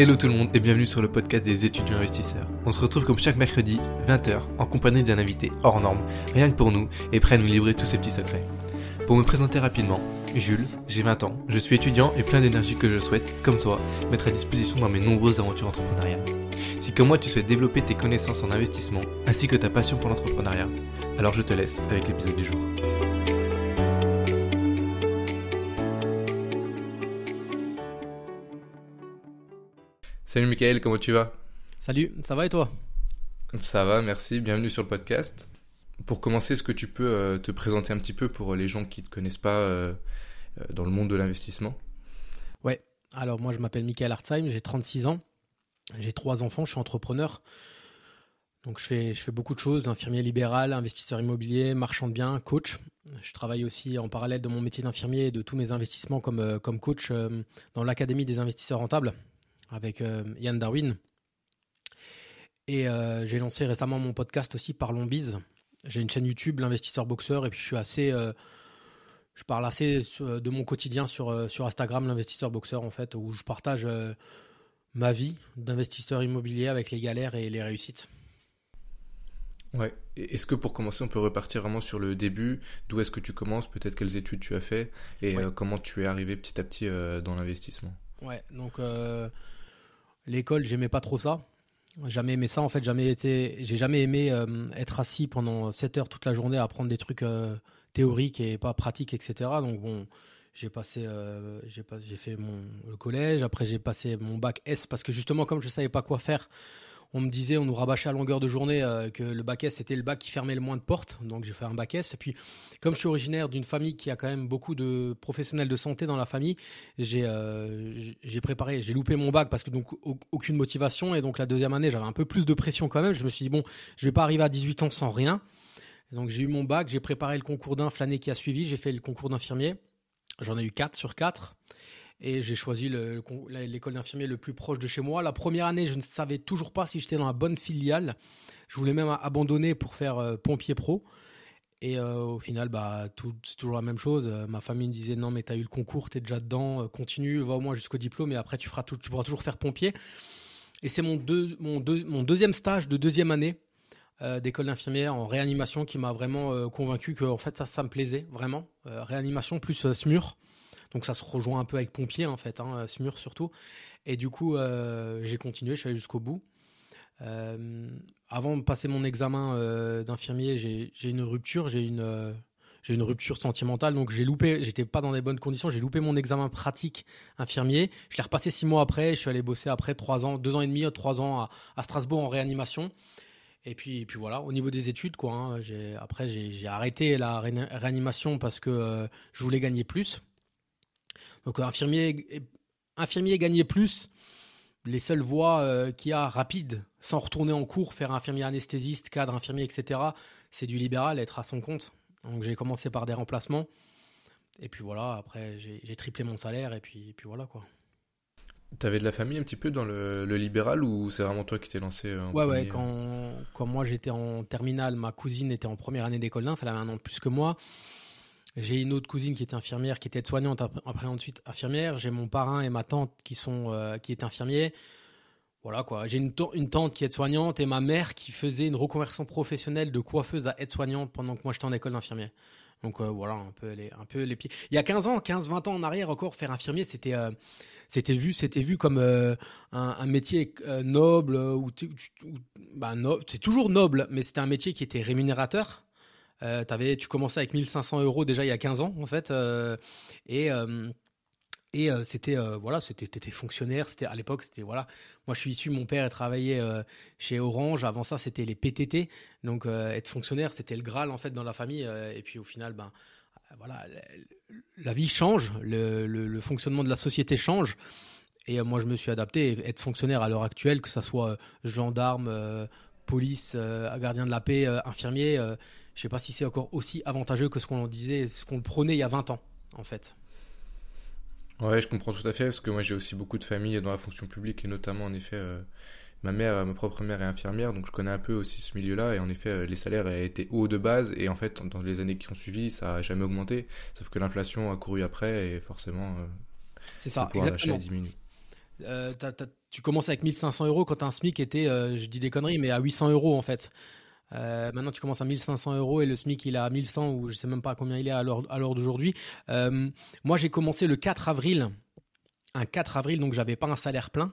Hello tout le monde et bienvenue sur le podcast des étudiants investisseurs. On se retrouve comme chaque mercredi, 20h, en compagnie d'un invité hors norme, rien que pour nous, et prêt à nous livrer tous ses petits secrets. Pour me présenter rapidement, Jules, j'ai 20 ans, je suis étudiant et plein d'énergie que je souhaite, comme toi, mettre à disposition dans mes nombreuses aventures entrepreneuriales. Si comme moi tu souhaites développer tes connaissances en investissement, ainsi que ta passion pour l'entrepreneuriat, alors je te laisse avec l'épisode du jour. Salut Michael, comment tu vas? Salut, ça va et toi? Ça va, merci, bienvenue sur le podcast. Pour commencer, est-ce que tu peux euh, te présenter un petit peu pour les gens qui ne te connaissent pas euh, euh, dans le monde de l'investissement? Ouais, alors moi je m'appelle Michael Hartzheim, j'ai 36 ans, j'ai trois enfants, je suis entrepreneur. Donc je fais, je fais beaucoup de choses, infirmier libéral, investisseur immobilier, marchand de biens, coach. Je travaille aussi en parallèle de mon métier d'infirmier et de tous mes investissements comme, comme coach dans l'Académie des investisseurs rentables avec euh, Yann Darwin. Et euh, j'ai lancé récemment mon podcast aussi, Parlons Biz. J'ai une chaîne YouTube, l'investisseur boxeur, et puis je suis assez. Euh, je parle assez de mon quotidien sur, sur Instagram, l'investisseur boxeur, en fait, où je partage ma vie d'investisseur immobilier avec les galères et les réussites. Ouais. Est-ce que pour commencer, on peut repartir vraiment sur le début? D'où est-ce que tu commences? Peut-être quelles études tu as fait? Et comment tu es arrivé petit à petit dans l'investissement? Ouais, donc L'école, j'aimais pas trop ça. Jamais aimé ça. En fait, jamais été, j'ai jamais aimé euh, être assis pendant 7 heures toute la journée à apprendre des trucs euh, théoriques et pas pratiques, etc. Donc bon, j'ai passé, euh, j'ai, j'ai fait mon collège. Après, j'ai passé mon bac S parce que justement, comme je savais pas quoi faire on me disait, on nous rabâchait à longueur de journée euh, que le bac S c'était le bac qui fermait le moins de portes, donc j'ai fait un bac S. Et puis, comme je suis originaire d'une famille qui a quand même beaucoup de professionnels de santé dans la famille, j'ai euh, préparé, j'ai loupé mon bac parce que donc aucune motivation et donc la deuxième année j'avais un peu plus de pression quand même. Je me suis dit bon, je vais pas arriver à 18 ans sans rien. donc j'ai eu mon bac, j'ai préparé le concours d'inf l'année qui a suivi, j'ai fait le concours d'infirmier. J'en ai eu 4 sur 4 et j'ai choisi l'école d'infirmier le plus proche de chez moi. La première année, je ne savais toujours pas si j'étais dans la bonne filiale. Je voulais même abandonner pour faire euh, pompier pro. Et euh, au final, bah, c'est toujours la même chose. Euh, ma famille me disait non, mais tu as eu le concours, tu es déjà dedans, continue, va au moins jusqu'au diplôme et après tu, feras tu pourras toujours faire pompier. Et c'est mon, deuxième stage de deuxième année d'école d'infirmière en réanimation qui m'a vraiment convaincu que fait ça me plaisait vraiment. réanimation plus SMUR. Donc ça se rejoint un peu avec pompier en fait, hein, SMUR surtout. Et du coup, euh, j'ai continué, je suis allé jusqu'au bout. Euh, avant de passer mon examen euh, d'infirmier, j'ai une rupture, j'ai une, une rupture sentimentale, donc j'ai loupé, j'étais pas dans les bonnes conditions, j'ai loupé mon examen pratique infirmier. Je l'ai repassé six mois après, je suis allé bosser après trois ans, deux ans et demi, trois ans à, Strasbourg en réanimation. Et puis, puis voilà, au niveau des études, quoi. Hein, après, j'ai arrêté la réanimation parce que je voulais gagner plus. Donc infirmier, infirmier gagner plus, les seules voies euh, qu'il y a rapides, sans retourner en cours, faire infirmier anesthésiste, cadre infirmier, etc., c'est du libéral, être à son compte. Donc j'ai commencé par des remplacements. Et puis voilà, après j'ai triplé mon salaire et puis, puis voilà quoi. T'avais de la famille un petit peu dans le, libéral ou c'est vraiment toi qui t'es lancé en Ouais, ouais, quand, quand moi j'étais en terminale, ma cousine était en première année d'école d'inf, elle avait un an de plus que moi. J'ai une autre cousine qui était infirmière, qui était soignante après ensuite infirmière. J'ai mon parrain et ma tante qui sont euh, qui est infirmier. Voilà quoi. J'ai une, tante qui est soignante et ma mère qui faisait une reconversion professionnelle de coiffeuse à aide-soignante pendant que moi j'étais en école d'infirmier. Donc euh, voilà, un peu les pieds. Il y a 15 ans, 15 20 ans en arrière encore faire infirmier, c'était euh, c'était vu c'était vu comme un, un, métier noble ou, bah, no, c'est toujours noble, mais c'était un métier qui était rémunérateur euh, tu commençais avec 1500 euros déjà il y a 15 ans en fait, euh, et euh, et euh, c'était voilà, c'était étais fonctionnaire. C'était à l'époque, c'était voilà. Moi, je suis issu. Mon père a travaillé chez Orange. Avant ça, c'était les PTT. Donc, être fonctionnaire, c'était le graal en fait dans la famille. et puis au final, ben voilà, la, vie change, le, le, fonctionnement de la société change. Et moi, je me suis adapté. Être fonctionnaire à l'heure actuelle, que ça soit gendarme, police, gardien de la paix, infirmier je sais pas si c'est encore aussi avantageux que ce qu'on disait, ce qu'on prenait il y a 20 ans, en fait. Ouais, je comprends tout à fait, parce que moi j'ai aussi beaucoup de familles dans la fonction publique, et notamment en effet, euh, ma mère, ma propre mère est infirmière, donc je connais un peu aussi ce milieu-là, et en effet, euh, les salaires étaient hauts de base, et en fait, dans les années qui ont suivi, ça a jamais augmenté, sauf que l'inflation a couru après, et forcément, c'est ça, exactement. diminué. euh, tu commences avec 1500 euros quand un SMIC était, euh, je dis des conneries, mais à 800 euros en fait. Euh, maintenant, tu commences à 1500 euros et le SMIC il est à 1100 ou je sais même pas combien il est à l'heure d'aujourd'hui. moi, j'ai commencé le 4 avril, un 4 avril, donc j'avais pas un salaire plein.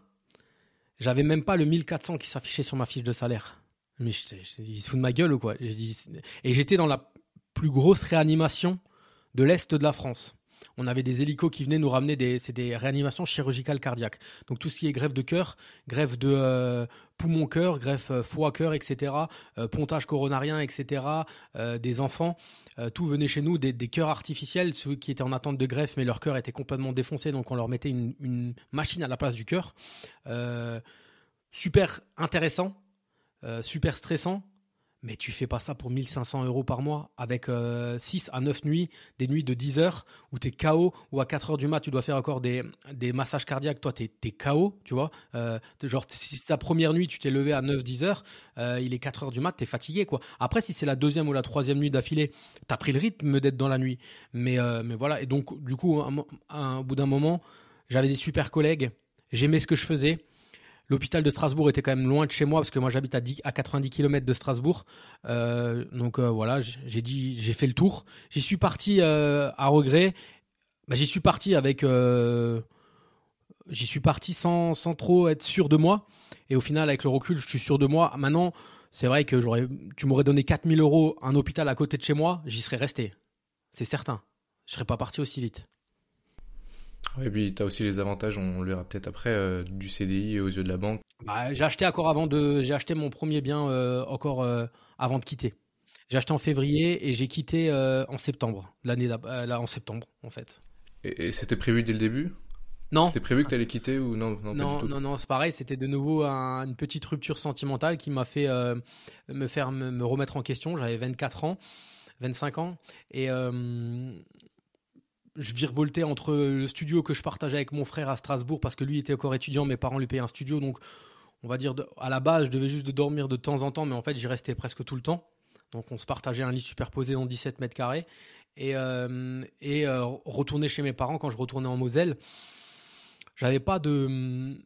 J'avais même pas le 1400 qui s'affichait sur ma fiche de salaire. Mais je, je, il se fout de ma gueule ou quoi? Et j'étais dans la plus grosse réanimation de l'Est de la France on avait des hélicos qui venaient nous ramener des, c'est des réanimations chirurgicales cardiaques. Donc tout ce qui est greffe de cœur, greffe de euh, poumon-cœur, greffe euh, foie-cœur, etc., euh, pontage coronarien, etc., des enfants, tout venait chez nous, des, des cœurs artificiels, ceux qui étaient en attente de greffe, mais leur cœur était complètement défoncé, donc on leur mettait une, une machine à la place du cœur. super intéressant, super stressant, mais tu fais pas ça pour 1500 euros par mois avec 6 euh, à 9 nuits, des nuits de 10 heures où tu es KO, ou à 4 heures du mat, tu dois faire encore des, des massages cardiaques. Toi, tu es, KO, tu vois. Euh, genre, si c'est ta première nuit, tu t'es levé à 9-10 heures, euh, il est 4 heures du mat, tu es fatigué, quoi. Après, si c'est la deuxième ou la troisième nuit d'affilée, tu as pris le rythme d'être dans la nuit. Mais, mais voilà, et donc, du coup, au bout d'un moment, j'avais des super collègues, j'aimais ce que je faisais. L'hôpital de Strasbourg était quand même loin de chez moi parce que moi j'habite à, à 90 km de Strasbourg. Euh, donc euh, voilà, j'ai dit, j'ai fait le tour. J'y suis parti euh, à regret. Bah, j'y suis parti avec, j'y suis parti sans, sans trop être sûr de moi. Et au final, avec le recul, je suis sûr de moi. Maintenant, c'est vrai que tu m'aurais donné 4000 euros un hôpital à côté de chez moi, j'y serais resté. C'est certain. Je serais pas parti aussi vite. Et puis tu as aussi les avantages, on le verra peut-être après, euh, du CDI aux yeux de la banque. Bah, j'ai acheté encore avant de, j'ai acheté mon premier bien euh, encore euh, avant de quitter. J'ai acheté en février et j'ai quitté en septembre, l'année là en septembre en fait. Et, c'était prévu dès le début? Non. C'était prévu que tu allais quitter ou non Non, non, non, non c'est pareil. C'était de nouveau une petite rupture sentimentale qui m'a fait me faire me, remettre en question. J'avais 24 ans. 25 ans et je virevoltais entre le studio que je partageais avec mon frère à Strasbourg parce que lui était encore étudiant, mes parents lui payaient un studio, donc on va dire à la base je devais juste dormir de temps en temps, mais en fait j'y restais presque tout le temps. Donc on se partageait un lit superposé dans 17 mètres carrés et, euh, euh, retourner chez mes parents quand je retournais en Moselle. J'avais pas de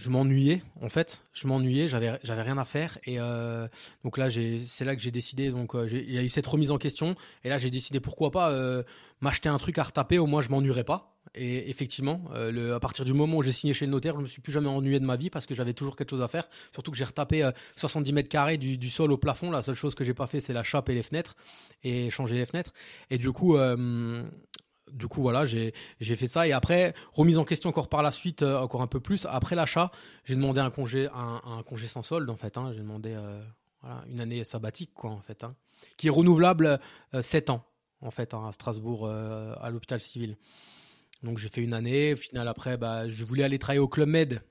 je m'ennuyais en fait. Je m'ennuyais j'avais j'avais rien à faire. Et euh, donc là j'ai c'est là que j'ai décidé donc euh, il y a eu cette remise en question. Et là j'ai décidé pourquoi pas euh, m'acheter un truc à retaper. Au moins je m'ennuierais pas. Et effectivement le, à partir du moment où j'ai signé chez le notaire je me suis plus jamais ennuyé de ma vie parce que j'avais toujours quelque chose à faire. Surtout que j'ai retapé 70 mètres carrés du, du, sol au plafond. La seule chose que j'ai pas fait c'est la chape et les fenêtres et changer les fenêtres. Et du coup du coup, voilà, j'ai fait ça. Et après, remise en question encore par la suite, euh, encore un peu plus. Après l'achat, j'ai demandé un congé, un, congé sans solde, en fait. Hein. J'ai demandé euh, une année sabbatique, quoi, en fait. Hein. Qui est renouvelable 7 euh, ans, en fait, hein, à Strasbourg, à l'hôpital civil. Donc j'ai fait une année. Au final, après, bah, je voulais aller travailler au Club Med.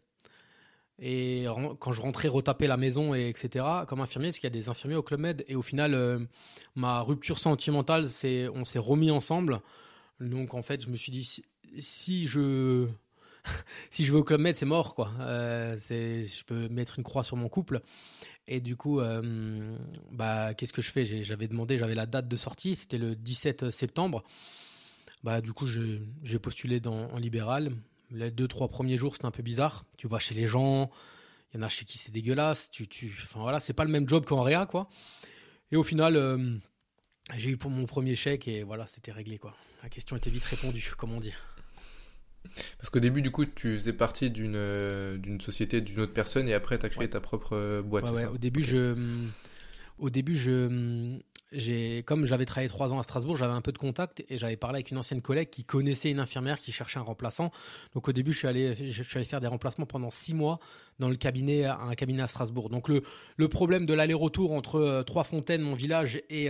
Et quand je rentrais retaper la maison, et etc., comme infirmier, parce qu'il y a des infirmiers au Club Med. Et au final, ma rupture sentimentale, c'est on s'est remis ensemble. Donc en fait, je me suis dit si, je si je vais au club med, c'est mort quoi. Euh, je peux mettre une croix sur mon couple. Et du coup, euh, bah qu'est-ce que je fais? J'avais demandé, j'avais la date de sortie, c'était le 17 septembre. Bah du coup, j'ai postulé dans, en libéral. Les deux trois premiers jours, c'était un peu bizarre. Tu vas chez les gens, il y en a chez qui c'est dégueulasse. Tu, tu, enfin voilà, c'est pas le même job qu'en réa quoi. Et au final. Euh, j'ai eu pour mon premier chèque et voilà, c'était réglé quoi. La question était vite répondue, comme on dit. Parce qu'au début, du coup, tu faisais partie d'une euh, d'une société d'une autre personne et après, tu as créé ta propre euh, boîte. Ouais, Au début, je, au début, je, j'ai, comme j'avais travaillé trois ans à Strasbourg, j'avais un peu de contact et j'avais parlé avec une ancienne collègue qui connaissait une infirmière qui cherchait un remplaçant. Donc au début, je suis allé, je suis allé faire des remplacements pendant six mois dans le cabinet, un cabinet à Strasbourg. Donc le, le problème de l'aller-retour entre euh, Trois Fontaines, mon village, et,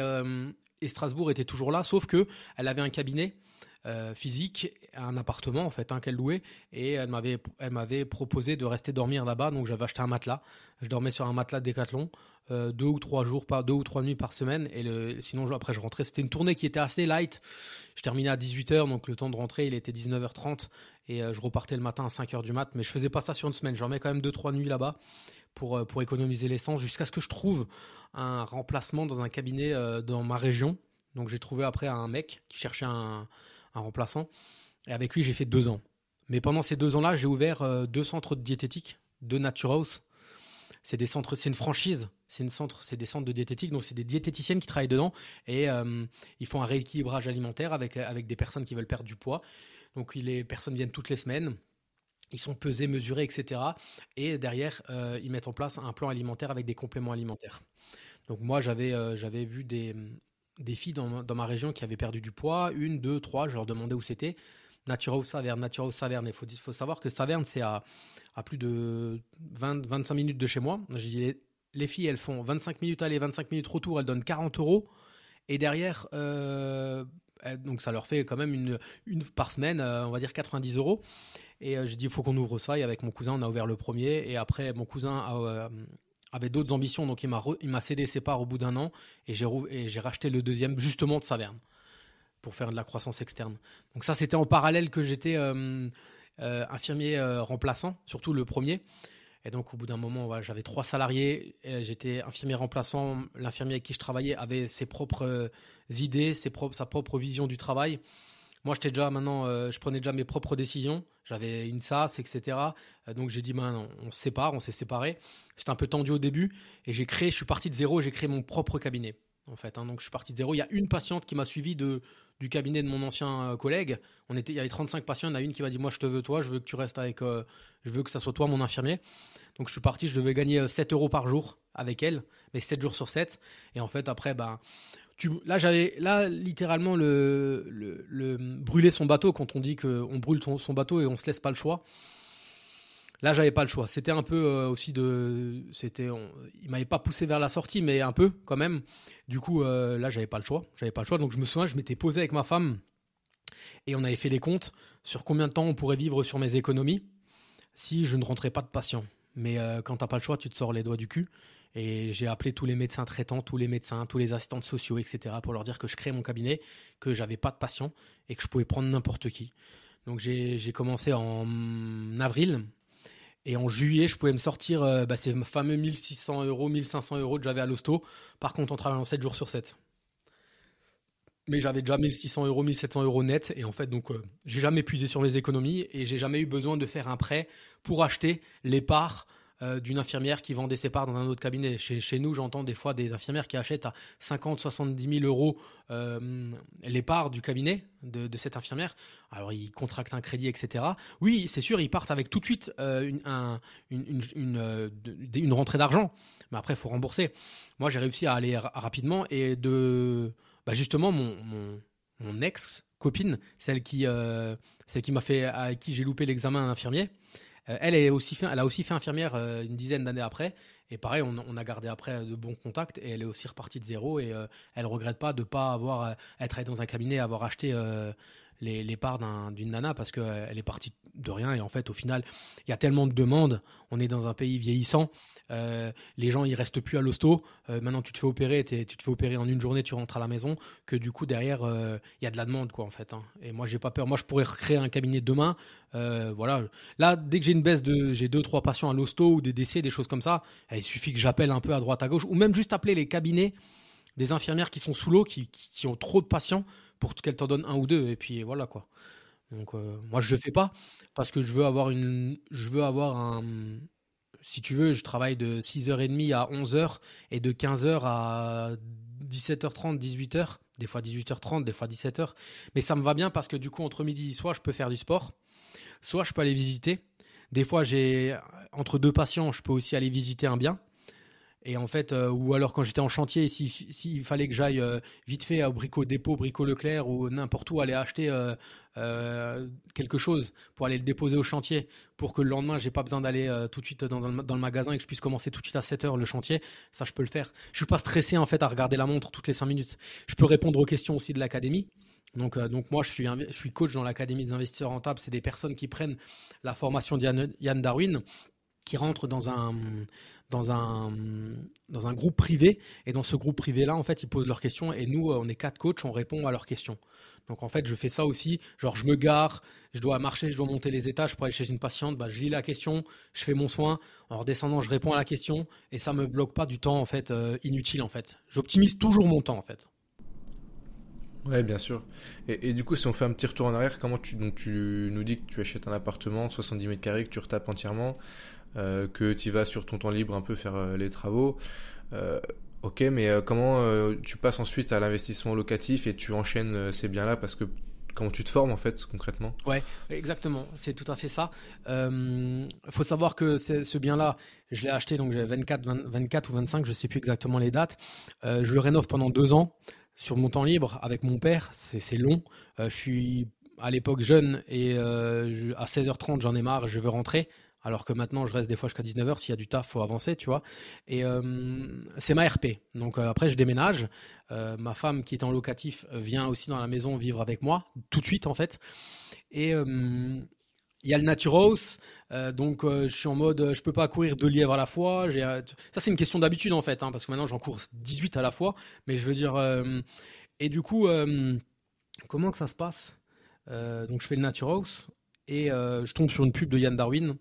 et Strasbourg était toujours là, sauf que elle avait un cabinet euh, physique, un appartement en fait, hein, qu'elle louait, et elle m'avait, elle m'avait proposé de rester dormir là-bas, donc j'avais acheté un matelas. Je dormais sur un matelas Décathlon, euh, deux ou trois jours, par deux ou trois nuits par semaine, et sinon après je rentrais. C'était une tournée qui était assez light. Je terminais à 18h, donc le temps de rentrer il était 19h30, et euh, je repartais le matin à 5h du mat, mais je faisais pas ça sur une semaine. Je dormais quand même deux trois nuits là-bas pour pour économiser l'essence, jusqu'à ce que je trouve un remplacement dans un cabinet euh, dans ma région. Donc j'ai trouvé après un mec qui cherchait un, remplaçant. Et avec lui, j'ai fait deux ans. Mais pendant ces deux ans-là, j'ai ouvert deux centres de diététique, deux Nature. C'est des centres, c'est une franchise, c'est une centre, c'est des centres de diététique, donc c'est des diététiciennes qui travaillent dedans et ils font un rééquilibrage alimentaire avec avec des personnes qui veulent perdre du poids. Donc les personnes viennent toutes les semaines ils sont pesés, mesurés, etc. Et derrière, euh, ils mettent en place un plan alimentaire avec des compléments alimentaires. Donc moi, j'avais euh, vu des, des filles dans, dans, ma région qui avaient perdu du poids, une, deux, trois, je leur demandais où c'était. Natura ou Saverne, Natura ou Saverne. Il faut, faut savoir que Saverne, c'est à, à, plus de 20, 25 minutes de chez moi. Les, filles, elles font 25 minutes aller, 25 minutes retour, elles donnent 40 euros. Et derrière, euh, donc ça leur fait quand même une, une par semaine, on va dire 90 euros. Et euh, j'ai dit, il faut qu'on ouvre ça. Et avec mon cousin, on a ouvert le premier. Et après, mon cousin euh, avait d'autres ambitions. Donc, il m'a, il m'a cédé ses parts au bout d'un an. Et j'ai, et j'ai racheté le deuxième, justement, de Saverne, pour faire de la croissance externe. Donc, ça, c'était en parallèle que j'étais euh, infirmier remplaçant, surtout le premier. Et donc, au bout d'un moment, j'avais trois salariés. J'étais infirmier remplaçant. L'infirmier avec qui je travaillais avait ses propres idées, ses propres, sa propre vision du travail. Moi, euh, je prenais déjà mes propres décisions. J'avais une SAS, etc. Euh, donc j'ai dit, ben, on, se sépare, on s'est séparés. C'était un peu tendu au début et j'ai créé, je suis parti de zéro, j'ai créé mon propre cabinet. En fait, hein. donc je suis parti de zéro. Il y a une patiente qui m'a suivi du cabinet de mon ancien euh, collègue. On était, il y avait 35 patients. Il y en a une qui m'a dit, moi, je te veux toi, je veux que tu restes avec, je veux que ça soit toi mon infirmier. Donc je suis parti, je devais gagner 7 euros par jour avec elle, mais 7 jours sur 7. Et en fait, après, ben, là, j'avais là littéralement le, le, brûler son bateau quand on dit qu'on brûle son, bateau et on se laisse pas le choix. Là, j'avais pas le choix. C'était un peu euh, aussi de, c'était, il m'avait pas poussé vers la sortie, mais un peu quand même. Du coup, euh, là, j'avais pas le choix. J'avais pas le choix. Donc, je me souviens, je m'étais posé avec ma femme et on avait fait des comptes sur combien de temps on pourrait vivre sur mes économies si je ne rentrais pas de patient. Mais euh, quand t'as pas le choix, tu te sors les doigts du cul. Et j'ai appelé tous les médecins traitants, tous les médecins, tous les assistants sociaux, etc., pour leur dire que je créais mon cabinet, que j'avais pas de patients et que je pouvais prendre n'importe qui. Donc j'ai commencé en avril. Et en juillet, je pouvais me sortir euh, bah, ces fameux 1600 euros, 1500 euros que j'avais à l'hosto. Par contre, en travaillant 7 jours sur 7. Mais j'avais déjà 1600 euros, 1700 euros net. Et en fait, donc, euh, j'ai jamais puisé sur mes économies et j'ai jamais eu besoin de faire un prêt pour acheter les parts euh, d'une infirmière qui vendait ses parts dans un autre cabinet. Chez, nous, j'entends des fois des infirmières qui achètent à 50, 70 000 euros euh, les parts du cabinet de, cette infirmière. Alors, ils contractent un crédit, etc. Oui, c'est sûr, ils partent avec tout de suite euh, une, une, une, une, rentrée d'argent. Mais après, il faut rembourser. Moi, j'ai réussi à aller rapidement et de. Bah justement, mon, mon, mon ex-copine, celle qui, celle qui m'a fait, à qui j'ai loupé l'examen infirmier, fait, elle a aussi fait infirmière euh, une dizaine d'années après. Et pareil, on, a gardé après de bons contacts et elle est aussi repartie de zéro et euh, elle regrette pas de pas avoir être dans un cabinet, avoir acheté les, parts d'une nana parce qu'elle est partie de rien et en fait au final il y a tellement de demandes, on est dans un pays vieillissant euh, les gens ils restent plus à l'hosto. Euh, maintenant tu te fais opérer, tu te fais opérer en une journée, tu rentres à la maison. Que du coup derrière euh, il y a de la demande quoi en fait. Hein. Et moi j'ai pas peur. Moi je pourrais recréer un cabinet demain. voilà. Là dès que j'ai une baisse de, j'ai deux trois patients à l'hosto ou des décès, des choses comme ça, eh, il suffit que j'appelle un peu à droite à gauche ou même juste appeler les cabinets des infirmières qui sont sous l'eau, qui, ont trop de patients pour qu'elles t'en donnent un ou deux. Et puis voilà quoi. Donc moi je le fais pas parce que je veux avoir une, je veux avoir un, si tu veux, je travaille de 6h30 à 11h et de 15h à 17h30, 18h, des fois 18h30, des fois 17h. Mais ça me va bien parce que du coup, entre midi, soit je peux faire du sport, soit je peux aller visiter. Des fois, j'ai entre deux patients, je peux aussi aller visiter un bien. Et en fait, euh, ou alors quand j'étais en chantier, s'il fallait que j'aille euh, vite fait au Brico Dépôt, Brico Leclerc ou n'importe où aller acheter euh, quelque chose pour aller le déposer au chantier, pour que le lendemain, j'ai pas besoin d'aller tout de suite dans, dans, le magasin et que je puisse commencer tout de suite à 7 heures le chantier, ça je peux le faire. Je suis pas stressé en fait à regarder la montre toutes les 5 minutes. Je peux répondre aux questions aussi de l'académie. Donc, donc moi, je suis, je suis coach dans l'Académie des investisseurs rentables. C'est des personnes qui prennent la formation d'Yann Darwin, qui rentrent dans un, dans un, dans un groupe privé. Et dans ce groupe privé-là, en fait, ils posent leurs questions. Et nous, on est quatre coachs, on répond à leurs questions. Donc, en fait, je fais ça aussi. Genre, je me gare, je dois marcher, je dois monter les étages pour aller chez une patiente. Bah, je lis la question, je fais mon soin. En redescendant, je réponds à la question. Et ça me bloque pas du temps, en fait, euh, inutile, en fait. J'optimise toujours mon temps, en fait. Ouais, bien sûr. Et, du coup, si on fait un petit retour en arrière, comment tu, donc tu nous dis que tu achètes un appartement 70 mètres carrés, que tu retapes entièrement, euh, que tu vas sur ton temps libre un peu faire euh, les travaux. Euh, ok, mais comment tu passes ensuite à l'investissement locatif et tu enchaînes ces biens-là? Parce que comment tu te formes en fait concrètement? Ouais, exactement, c'est tout à fait ça. Il faut savoir que ce bien-là, je l'ai acheté donc j'avais 24, 24 ou 25, je sais plus exactement les dates. je le rénove pendant deux ans sur mon temps libre avec mon père. C'est long. je suis à l'époque jeune et à 16h30 j'en ai marre, je veux rentrer. Alors que maintenant, je reste des fois jusqu'à 19h. S'il y a du taf, faut avancer, tu vois. Et euh, c'est ma RP. Donc euh, après, je déménage. Euh, ma femme, qui est en locatif, vient aussi dans la maison vivre avec moi, tout de suite, en fait. Et il y a le Naturos. donc je suis en mode, je peux pas courir deux lièvres à la fois. Ça, c'est une question d'habitude, en fait. Hein, parce que maintenant, j'en cours 18 à la fois. Mais je veux dire... et du coup, comment que ça se passe? Donc je fais le Naturos. Et je tombe sur une pub de Yann Darwin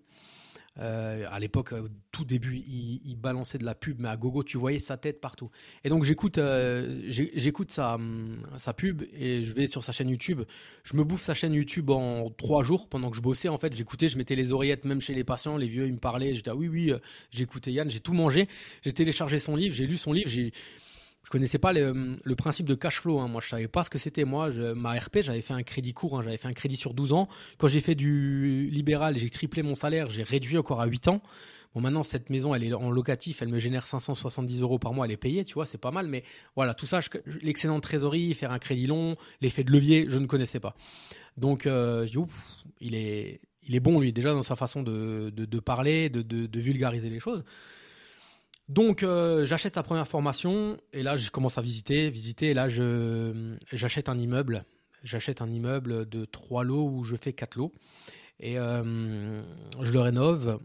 euh, à l'époque, au tout début, il, balançait de la pub, mais à gogo, tu voyais sa tête partout. Et donc j'écoute, euh, j'écoute sa, sa pub et je vais sur sa chaîne YouTube. Je me bouffe sa chaîne YouTube en trois jours pendant que je bossais. En fait, j'écoutais, je mettais les oreillettes même chez les patients. Les vieux, ils me parlaient. Je disais ah oui, oui, euh, j'écoutais Yann. J'ai tout mangé. J'ai téléchargé son livre, j'ai lu son livre. J'ai je connaissais pas le, principe de cash flow. Hein. Moi, je savais pas ce que c'était. Moi, ma RP, j'avais fait un crédit court. Hein. J'avais fait un crédit sur 12 ans. Quand j'ai fait du libéral, j'ai triplé mon salaire. J'ai réduit encore à 8 ans. Bon, maintenant, cette maison, elle est en locatif. Elle me génère 570 euros par mois. Elle est payée, tu vois, c'est pas mal. Mais voilà, tout ça, l'excellente trésorerie, faire un crédit long, l'effet de levier, je ne connaissais pas. Donc, euh, je il est, il est bon, lui, déjà, dans sa façon de, de, parler, de, de vulgariser les choses. Donc euh, j'achète sa première formation et là je commence à visiter, visiter et là je j'achète un immeuble, j'achète un immeuble de trois lots où je fais quatre lots et euh, je le rénove.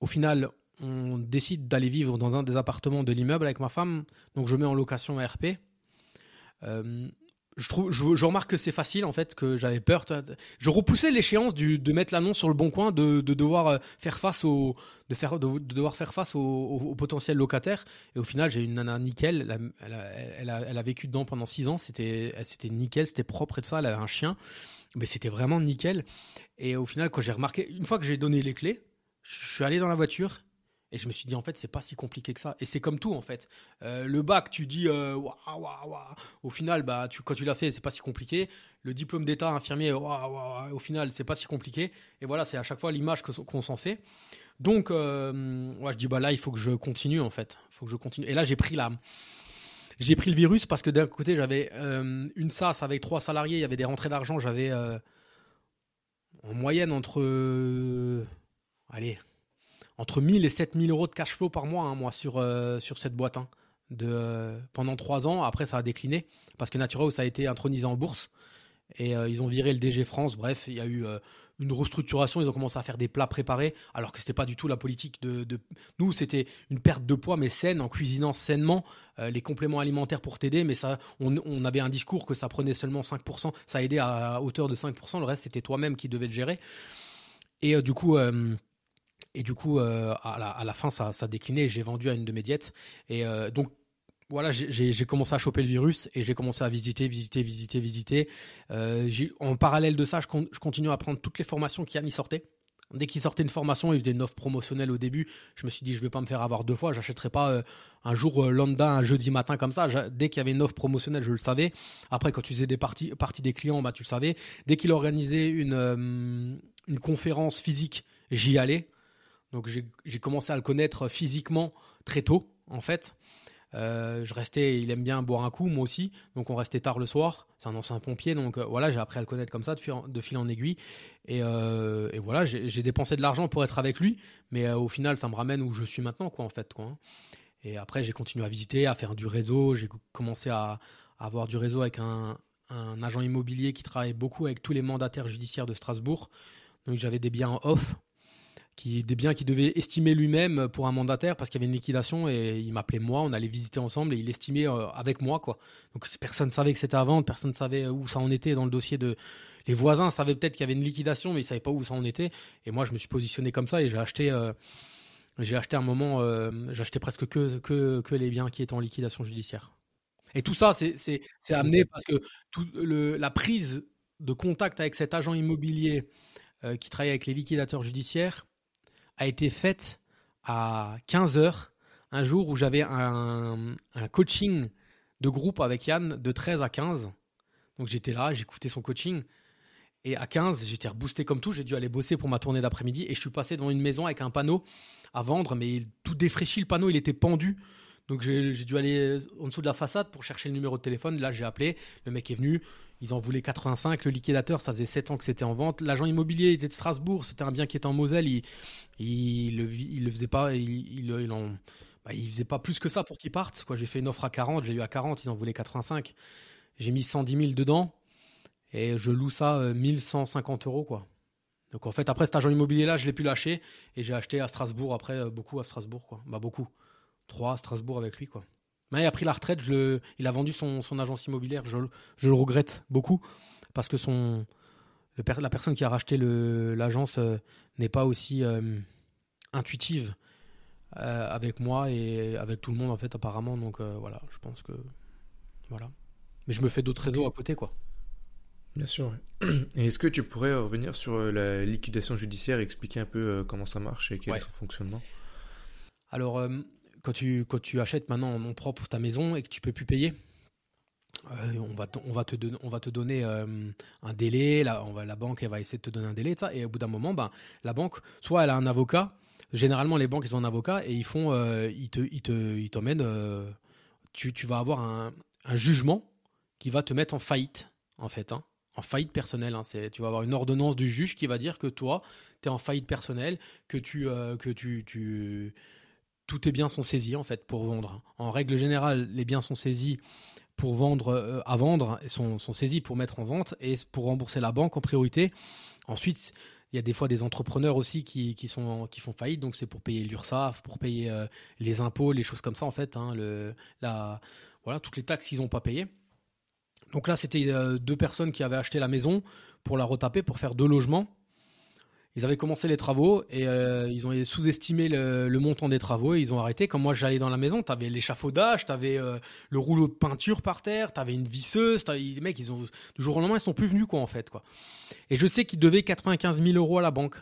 Au final, on décide d'aller vivre dans un des appartements de l'immeuble avec ma femme, donc je mets en location RP. Euh, je trouve, je, remarque que c'est facile en fait, que j'avais peur. Je repoussais l'échéance de mettre l'annonce sur le bon coin, de, devoir euh, faire face au, de faire, de, devoir faire face au, potentiel locataire. Et au final, j'ai une nana nickel. Elle a, elle, a, vécu dedans pendant six ans. C'était, c'était nickel, c'était propre et tout ça. Elle avait un chien, mais c'était vraiment nickel. Et au final, quand j'ai remarqué, une fois que j'ai donné les clés, je suis allé dans la voiture et je me suis dit, en fait, c'est pas si compliqué que ça. Et c'est comme tout, en fait. Euh, le bac, tu dis, euh, au final, bah, tu, quand tu l'as fait, c'est pas si compliqué. Le diplôme d'état infirmier, au final, c'est pas si compliqué. Et voilà, c'est à chaque fois l'image qu'on s'en fait. Donc, euh, je dis, bah là, il faut que je continue, en fait. Faut que je continue. Et là, j'ai pris la. J'ai pris le virus parce que d'un côté, j'avais une SAS avec trois salariés, il y avait des rentrées d'argent, j'avais en moyenne entre. allez, entre 1000 et 7000 euros de cash flow par mois, hein, moi, sur, euh, sur cette boîte. Hein, de, euh, pendant trois ans, après ça a décliné, parce que Naturhaus a été intronisé en bourse, et euh, ils ont viré le DG France, bref, il y a eu une restructuration, ils ont commencé à faire des plats préparés, alors que ce n'était pas du tout la politique de... Nous, c'était une perte de poids, mais saine, en cuisinant sainement les compléments alimentaires pour t'aider, mais ça, on, on, avait un discours que ça prenait seulement 5%, ça aidait à, hauteur de 5%, le reste c'était toi-même qui devais le gérer. Et du coup... Et du coup, euh, à, la, fin, ça, ça déclinait. J'ai vendu à une de mes diètes. Et euh, donc, voilà, j'ai commencé à choper le virus et j'ai commencé à visiter, visiter, visiter, visiter. Euh, en parallèle de ça, je, continue à prendre toutes les formations qui y sortaient. Dès qu'il sortait une formation, il faisait une offre promotionnelle au début. Je me suis dit, je vais pas me faire avoir deux fois. J'achèterai pas un jour lambda, un jeudi matin comme ça. Dès qu'il y avait une offre promotionnelle, je le savais. Après, quand tu faisais des parties, des clients, bah, tu le savais. Dès qu'il organisait une conférence physique, j'y allais. Donc j'ai commencé à le connaître physiquement très tôt, en fait. Euh, je restais, il aime bien boire un coup, moi aussi. Donc on restait tard le soir. C'est un ancien pompier, donc euh, voilà, j'ai appris à le connaître comme ça, de fil en, aiguille. Euh, et, voilà, j'ai dépensé de l'argent pour être avec lui, mais au final, ça me ramène où je suis maintenant, quoi, en fait. Hein. Et après, j'ai continué à visiter, à faire du réseau. J'ai commencé à, avoir du réseau avec un agent immobilier qui travaille beaucoup avec tous les mandataires judiciaires de Strasbourg. Donc j'avais des biens off qui, des biens qu'il devait estimer lui-même pour un mandataire parce qu'il y avait une liquidation et il m'appelait moi, on allait visiter ensemble et il estimait euh, avec moi quoi. Donc personne ne savait que c'était à vendre, personne ne savait où ça en était dans le dossier de les voisins savaient peut-être qu'il y avait une liquidation mais ils savaient pas où ça en était et moi je me suis positionné comme ça et j'ai acheté euh, j'ai acheté un moment euh, j'ai acheté presque que, que que les biens qui étaient en liquidation judiciaire. Et tout ça, c'est amené parce que tout le, la prise de contact avec cet agent immobilier euh, qui travaille avec les liquidateurs judiciaires a été faite à 15 heures, un jour où j'avais un, un, coaching de groupe avec Yann de 13 à 15. Donc j'étais là, j'écoutais son coaching. Et à 15, j'étais reboosté comme tout. J'ai dû aller bosser pour ma tournée d'après-midi. Et je suis passé dans une maison avec un panneau à vendre, mais tout défraîchi. Le panneau, il était pendu. Donc j'ai dû aller en dessous de la façade pour chercher le numéro de téléphone. Là, j'ai appelé. Le mec est venu. Ils en voulaient 85. Le liquidateur, ça faisait 7 ans que c'était en vente. L'agent immobilier était de Strasbourg. C'était un bien qui était en Moselle. Il, il, le, faisait pas. Il, il, en, bah, il faisait pas plus que ça pour qu'il parte. J'ai fait une offre à 40. J'ai eu à 40. Ils en voulaient 85. J'ai mis 110 000 dedans. Et je loue ça 1150 euh, euros, quoi. Donc en fait, après cet agent immobilier là, je l'ai pu lâcher et j'ai acheté à Strasbourg après euh, beaucoup à Strasbourg, quoi. Bah beaucoup, trois à Strasbourg avec lui, quoi. Mais il a pris la retraite, je le, il a vendu son, son agence immobilière, je, je, le regrette beaucoup parce que son, le, la personne qui a racheté l'agence euh, n'est pas aussi intuitive avec moi et avec tout le monde en fait apparemment. Donc voilà, je pense que voilà. Mais je me fais d'autres réseaux à côté, quoi. Bien sûr. Et est-ce que tu pourrais revenir sur euh, la liquidation judiciaire et expliquer un peu euh, comment ça marche et quel est son fonctionnement? Alors, euh, quand, tu, quand tu achètes maintenant en nom propre ta maison et que tu peux plus payer, on, va on, va te on va te donner un délai, la, on va, la banque elle va essayer de te donner un délai, ça, et au bout d'un moment, ben, la banque, soit elle a un avocat, généralement les banques ils ont un avocat et ils font, te, ils te, ils t'emmènent, tu, tu vas avoir un, jugement qui va te mettre en faillite, en fait. Hein en faillite personnelle. Hein. tu vas avoir une ordonnance du juge qui va dire que toi, tu es en faillite personnelle, que tu, euh, que tu, tous tes biens sont saisis en fait pour vendre. En règle générale, les biens sont saisis pour vendre euh, à vendre, sont, sont saisis pour mettre en vente et pour rembourser la banque en priorité. Ensuite, il y a des fois des entrepreneurs aussi qui, qui, sont, qui font faillite, donc c'est pour payer l'URSSAF, pour payer euh, les impôts, les choses comme ça en fait, hein, le, la, voilà, toutes les taxes qu'ils n'ont pas payées. Donc là, c'était euh, deux personnes qui avaient acheté la maison pour la retaper, pour faire deux logements. Ils avaient commencé les travaux et euh, ils ont sous-estimé le, montant des travaux et ils ont arrêté. Comme moi, j'allais dans la maison, tu avais l'échafaudage, tu avais euh, le rouleau de peinture par terre, tu avais une visseuse. Les mecs, ils ont, du jour au lendemain, ils sont plus venus, quoi, en fait. Quoi. Et je sais qu'ils devaient 95 000 euros à la banque.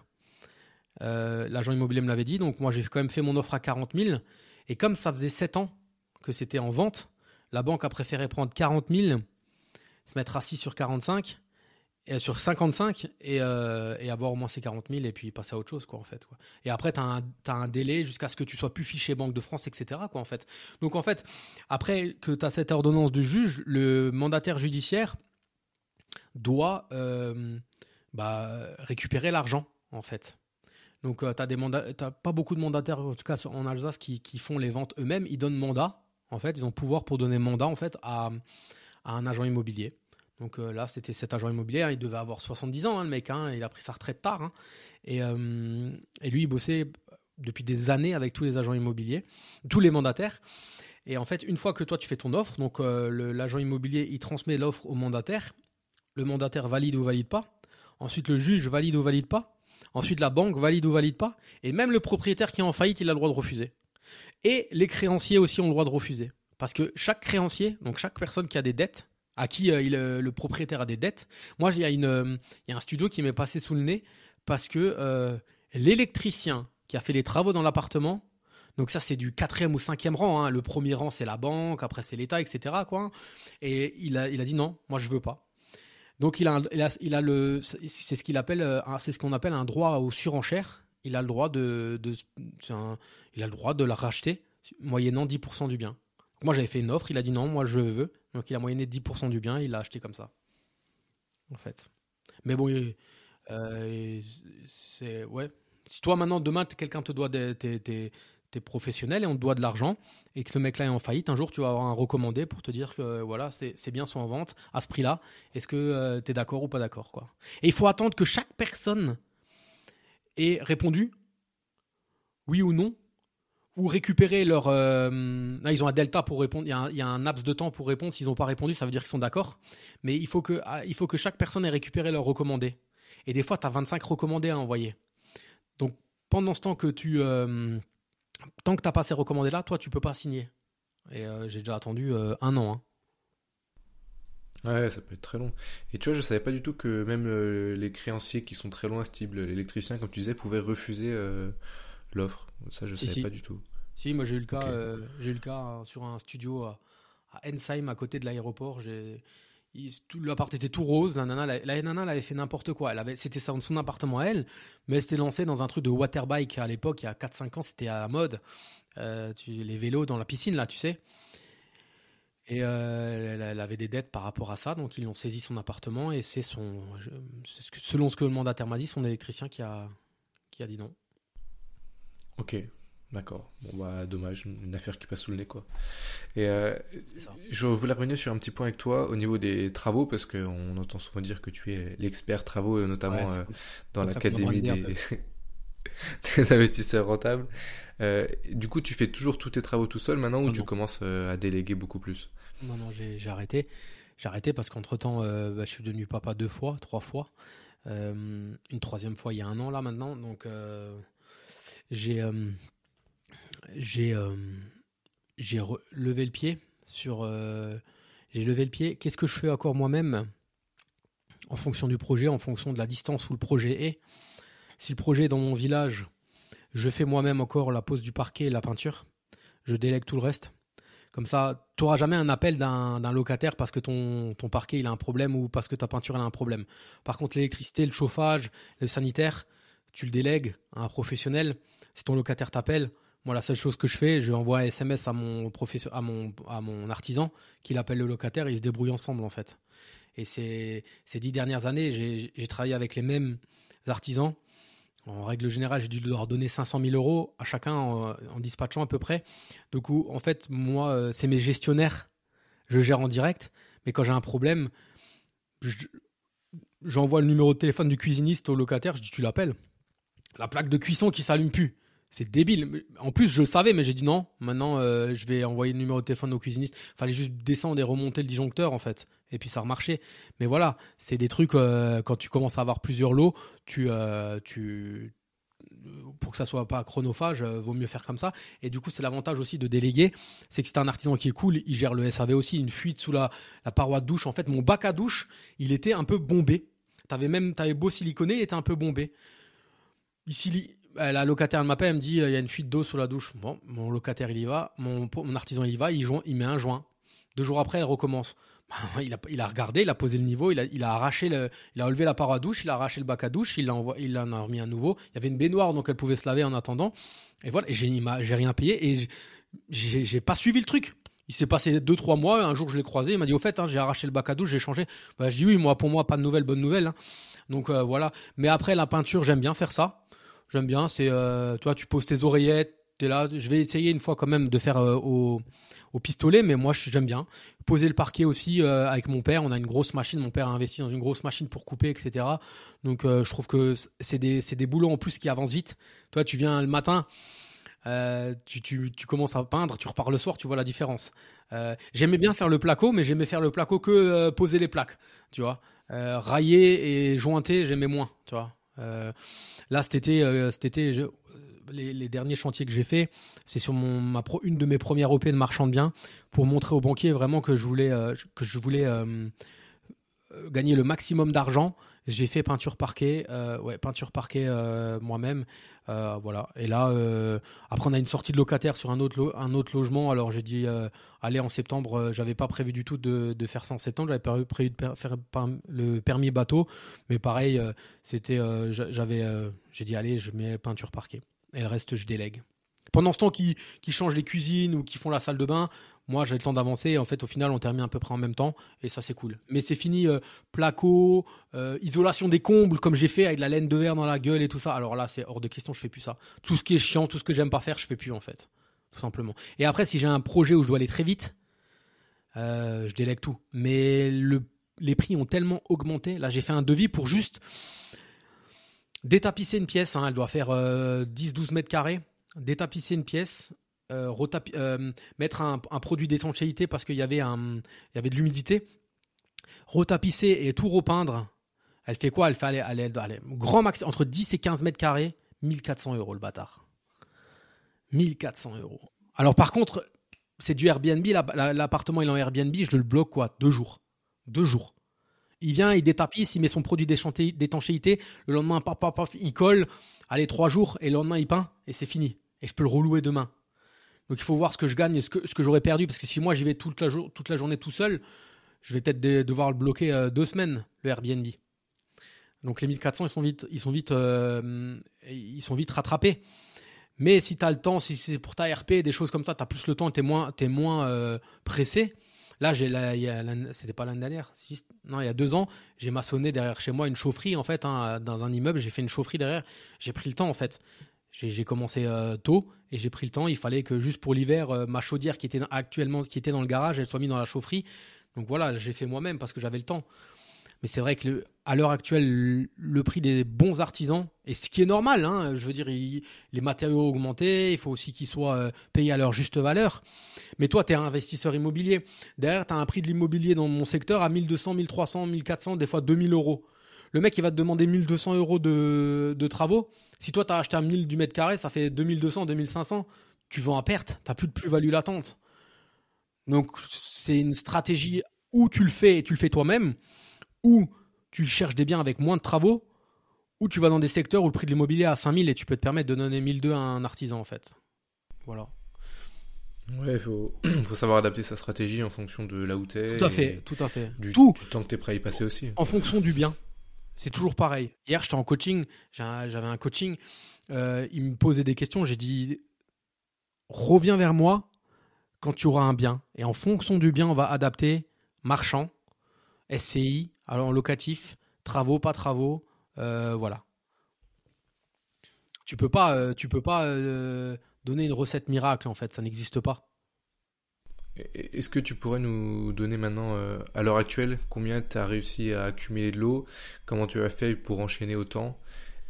L'agent immobilier me l'avait dit, donc moi, j'ai quand même fait mon offre à 40 000. Et comme ça faisait 7 ans que c'était en vente, la banque a préféré prendre 40 000 se mettre assis sur 45 et sur 55 et, euh, et, avoir au moins ces 40 000 et puis passer à autre chose quoi en fait quoi. et après tu as, un délai jusqu'à ce que tu sois plus fiché Banque de France etc quoi en fait donc en fait après que tu as cette ordonnance du juge le mandataire judiciaire doit euh, bah, récupérer l'argent en fait donc euh, tu as, pas beaucoup de mandataires en tout cas en Alsace qui, qui font les ventes eux-mêmes ils donnent mandat en fait ils ont pouvoir pour donner mandat en fait à à un agent immobilier. Donc euh, là, c'était cet agent immobilier, hein, il devait avoir 70 ans, hein, le mec, hein, il a pris sa retraite tard. Et, euh, et, lui, il bossait depuis des années avec tous les agents immobiliers, tous les mandataires. Et en fait, une fois que toi, tu fais ton offre, donc euh, l'agent immobilier, il transmet l'offre au mandataire, le mandataire valide ou valide pas. Ensuite, le juge valide ou valide pas. Ensuite, la banque valide ou valide pas. Et même le propriétaire qui est en faillite, il a le droit de refuser. Et les créanciers aussi ont le droit de refuser. Parce que chaque créancier, donc chaque personne qui a des dettes, à qui euh, il, euh, le propriétaire a des dettes, moi, il y, a euh, il y a un studio qui m'est passé sous le nez parce que l'électricien qui a fait les travaux dans l'appartement, donc ça c'est du quatrième ou cinquième rang, hein, le premier rang c'est la banque, après c'est l'État, etc. Et il a, il a dit non, moi je veux pas. Donc il a, il a, le, c'est ce qu'il appelle, c'est ce qu'on appelle un droit aux surenchères. Il a le droit de, de il a le droit de la racheter moyennant 10% du bien moi, j'avais fait une offre, il a dit non, moi je veux. Donc il a moyenné 10% du bien, il l'a acheté comme ça. En fait. Mais bon, euh, c'est. Ouais. Si toi maintenant, demain, quelqu'un te doit des. T'es et on te doit de l'argent et que ce mec-là est en faillite, un jour tu vas avoir un recommandé pour te dire que voilà, c'est bien sont en vente à ce prix-là. Est-ce que euh, tu es d'accord ou pas d'accord quoi? Et il faut attendre que chaque personne ait répondu oui ou non ou récupérer leur. Euh, ils ont un delta pour répondre. Il y, a un, il laps de temps pour répondre. S'ils n'ont pas répondu, ça veut dire qu'ils sont d'accord. Mais il faut, que, ah, il faut que chaque personne ait récupéré leur recommandé. Et des fois, tu as 25 recommandés à envoyer. Donc, pendant ce temps que tu. Euh, tant que tu n'as pas ces recommandés-là, toi, tu peux pas signer. Et euh, j'ai déjà attendu un an. Hein. Ouais, ça peut être très long. Et tu vois, je savais pas du tout que même les créanciers qui sont très loin, style l'électricien, comme tu disais, pouvaient refuser l'offre. Ça, je savais pas du tout. Si, moi j'ai eu le cas, euh, j'ai eu le cas hein, sur un studio à, à, Ensheim, à côté de l'aéroport. L'appart était tout rose. La nana, la, nana, elle avait fait n'importe quoi. Elle avait, c'était son, son appartement à elle, mais elle s'était lancée dans un truc de waterbike à l'époque, il y a 4-5 ans, c'était à la mode. tu, les vélos dans la piscine là, tu sais. Et euh, elle, avait des dettes par rapport à ça, donc ils ont saisi son appartement et c'est son, selon ce que le mandataire m'a dit, son électricien qui a, qui a dit non. Ok, d'accord. Bon bah dommage, une affaire qui passe sous le nez quoi. Et euh, je voulais revenir sur un petit point avec toi au niveau des travaux parce qu'on entend souvent dire que tu es l'expert travaux, notamment euh, dans l'académie des... des investisseurs rentables. Euh, du coup, tu fais toujours tous tes travaux tout seul maintenant ou tu commences à déléguer beaucoup plus? Non, non, j'ai arrêté. J'ai arrêté parce qu'entre-temps, euh, bah, je suis devenu papa deux fois, trois fois. une troisième fois il y a un an là maintenant. Donc, j'ai j'ai j'ai levé le pied sur. j'ai levé le pied. Qu'est-ce que je fais encore moi-même en fonction du projet, en fonction de la distance où le projet est? Si le projet est dans mon village, je fais moi-même encore la pose du parquet et la peinture. Je délègue tout le reste. Comme ça, tu n'auras jamais un appel d'un locataire parce que ton, ton, parquet il a un problème ou parce que ta peinture elle a un problème. Par contre, l'électricité, le chauffage, le sanitaire, tu le délègues à un professionnel. Si ton locataire t'appelle, moi la seule chose que je fais, je envoie un SMS à mon, artisan qu'il appelle le locataire et ils se débrouillent ensemble en fait. Et ces, ces dix dernières années, j'ai travaillé avec les mêmes artisans en règle générale, j'ai dû leur donner 500 000 euros à chacun en, dispatchant à peu près. Du coup, en fait, moi, euh, c'est mes gestionnaires. Je gère en direct. Mais quand j'ai un problème, j'envoie le numéro de téléphone du cuisiniste au locataire. Je dis, tu l'appelles. La plaque de cuisson qui s'allume plus. C'est débile. En plus, je le savais, mais j'ai dit non. Maintenant, euh, je vais envoyer le numéro de téléphone au cuisiniste. Fallait juste descendre et remonter le disjoncteur, en fait. Et puis ça remarchait. Mais voilà, c'est des trucs, euh, quand tu commences à avoir plusieurs lots, tu, euh, tu, pour que ça soit pas chronophage, vaut mieux faire comme ça. Et du coup, c'est l'avantage aussi de déléguer, c'est que c'est un artisan qui est cool, il gère le SAV aussi, une fuite sous la, la, paroi de douche. En fait, mon bac à douche, il était un peu bombé. T'avais même, t'avais beau siliconé, il était un peu bombé. Ici, euh, la locataire elle m'appelle, elle me dit euh, il y a une fuite d'eau sous la douche. Bon, mon locataire il y va, mon, artisan il y va, il, met un joint. Deux jours après, elle recommence. Il a, il a regardé, il a posé le niveau, il a, il arraché le, il a enlevé la paroi à douche, il a arraché le bac à douche, il, en a remis un nouveau. Il y avait une baignoire donc elle pouvait se laver en attendant. Et voilà, et j'ai, rien payé et j'ai, pas suivi le truc. Il s'est passé deux trois mois. Un jour, je l'ai croisé. Il m'a dit au fait, hein, j'ai arraché le bac à douche, j'ai changé. Bah, je dis oui, moi pour moi pas de nouvelles, bonne nouvelle. Hein. Donc euh, voilà. Mais après la peinture, j'aime bien faire ça. J'aime bien. C'est, euh, toi, tu poses tes oreillettes. es là. Je vais essayer une fois quand même de faire euh, au, pistolet, mais moi, j'aime bien. Poser le parquet aussi euh, avec mon père. On a une grosse machine. Mon père a investi dans une grosse machine pour couper, etc. Donc, je trouve que c'est des, c'est des boulots en plus qui avancent vite. Toi, tu viens le matin. tu, tu, tu, commences à peindre, tu repars le soir, tu vois la différence. j'aimais bien faire le placo, mais j'aimais faire le placo que poser les plaques, tu vois. railler et jointer, j'aimais moins, tu vois. Là, cet été, euh, cet été les, derniers chantiers que j'ai fait, c'est sur une de mes premières OP de marchand de biens pour montrer aux banquiers vraiment que je voulais, euh, euh, gagner le maximum d'argent. J'ai fait peinture parquet moi-même. Euh, voilà. Et là, euh, après, on a une sortie de locataire sur un autre, logement. Alors, j'ai dit, euh, allez, en septembre, j'avais pas prévu du tout de, de, faire ça en septembre. J'avais prévu de faire le permis bateau. Mais pareil, c'était, j'avais, j'ai dit, allez, je mets peinture parquet. Et le reste, je délègue. Pendant ce temps qu'ils qui changent les cuisines ou qui font la salle de bain, moi, j'ai le temps d'avancer. En fait, au final, on termine à peu près en même temps. Et ça, c'est cool. Mais c'est fini, euh, placo, euh, isolation des combles, comme j'ai fait avec la laine de verre dans la gueule et tout ça. Alors là, c'est hors de question, je fais plus ça. Tout ce qui est chiant, tout ce que j'aime pas faire, je fais plus, en fait. Tout simplement. Et après, si j'ai un projet où je dois aller très vite, euh, je délègue tout. Mais le, les prix ont tellement augmenté. Là, j'ai fait un devis pour juste détapisser une pièce. Hein. elle doit faire 10-12 mètres carrés. Détapisser une pièce euh, euh, mettre un, produit d'étanchéité parce qu'il y avait de l'humidité, retapisser et tout repeindre. Elle fait quoi? Elle fait aller, grand max entre 10 et 15 mètres carrés, 1400 euros le bâtard. 1400 euros. Alors par contre, c'est du Airbnb, l'appartement il est en Airbnb, je le bloque quoi Deux jours. Deux jours. Il vient, il détapisse, il met son produit d'étanchéité. Le lendemain, paf, paf, paf, il colle. Allez, trois jours. Et le lendemain, il peint. Et c'est fini. Et je peux le relouer demain. Donc il faut voir ce que je gagne et ce que, ce que j'aurais perdu. Parce que si moi, j'y vais toute la, toute la journée tout seul, je vais peut-être devoir le bloquer euh, deux semaines, le Airbnb. Donc les 1400, ils sont vite, ils sont vite, euh, ils sont vite rattrapés. Mais si tu as le temps, si c'est pour ta RP, des choses comme ça, tu as plus le temps et tu es moins, es moins euh, pressé. Là, j'ai c'était pas l'année dernière, non, il y a deux ans, j'ai maçonné derrière chez moi une chaufferie, en fait, hein, dans un immeuble, j'ai fait une chaufferie derrière, j'ai pris le temps, en fait. J'ai commencé euh, tôt et j'ai pris le temps. Il fallait que juste pour l'hiver, ma chaudière qui était actuellement qui était dans le garage, elle soit mise dans la chaufferie. Donc voilà, j'ai fait moi-même parce que j'avais le temps. Mais c'est vrai que à l'heure actuelle, le prix des bons artisans, et ce qui est normal, hein, je veux dire, les matériaux ont augmenté, il faut aussi qu'ils soient euh, payés à leur juste valeur. Mais toi, tu es un investisseur immobilier. Derrière, tu as un prix de l'immobilier dans mon secteur à 1200, 1300, 1400, des fois 2000 euros. Le mec, il va te demander 1200 euros de, de travaux. Si toi, tu as acheté un 1000 du mètre carré, ça fait 2200, 2500. Tu vends à perte. Tu n'as plus de plus-value latente. Donc, c'est une stratégie où tu le fais et tu le fais toi-même ou tu cherches des biens avec moins de travaux, ou tu vas dans des secteurs où le prix de l'immobilier est à 5000 et tu peux te permettre de donner 1002 à un artisan en fait. Voilà. Ouais, il faut, faut, savoir adapter sa stratégie en fonction de là où tu es. Tout à fait, tout à fait. Du, tout. temps que tu es prêt à y passer aussi. En fonction du bien. C'est toujours pareil. Hier, j'étais en coaching, j'avais un coaching, euh, il me posait des questions, j'ai dit reviens vers moi quand tu auras un bien. Et en fonction du bien, on va adapter marchand, SCI, alors locatif, travaux, pas travaux, euh, voilà. Tu peux pas, euh, tu peux pas donner une recette miracle en fait, ça n'existe pas. Est-ce que tu pourrais nous donner maintenant, à l'heure actuelle, combien tu as réussi à accumuler de l'eau, comment tu as fait pour enchaîner autant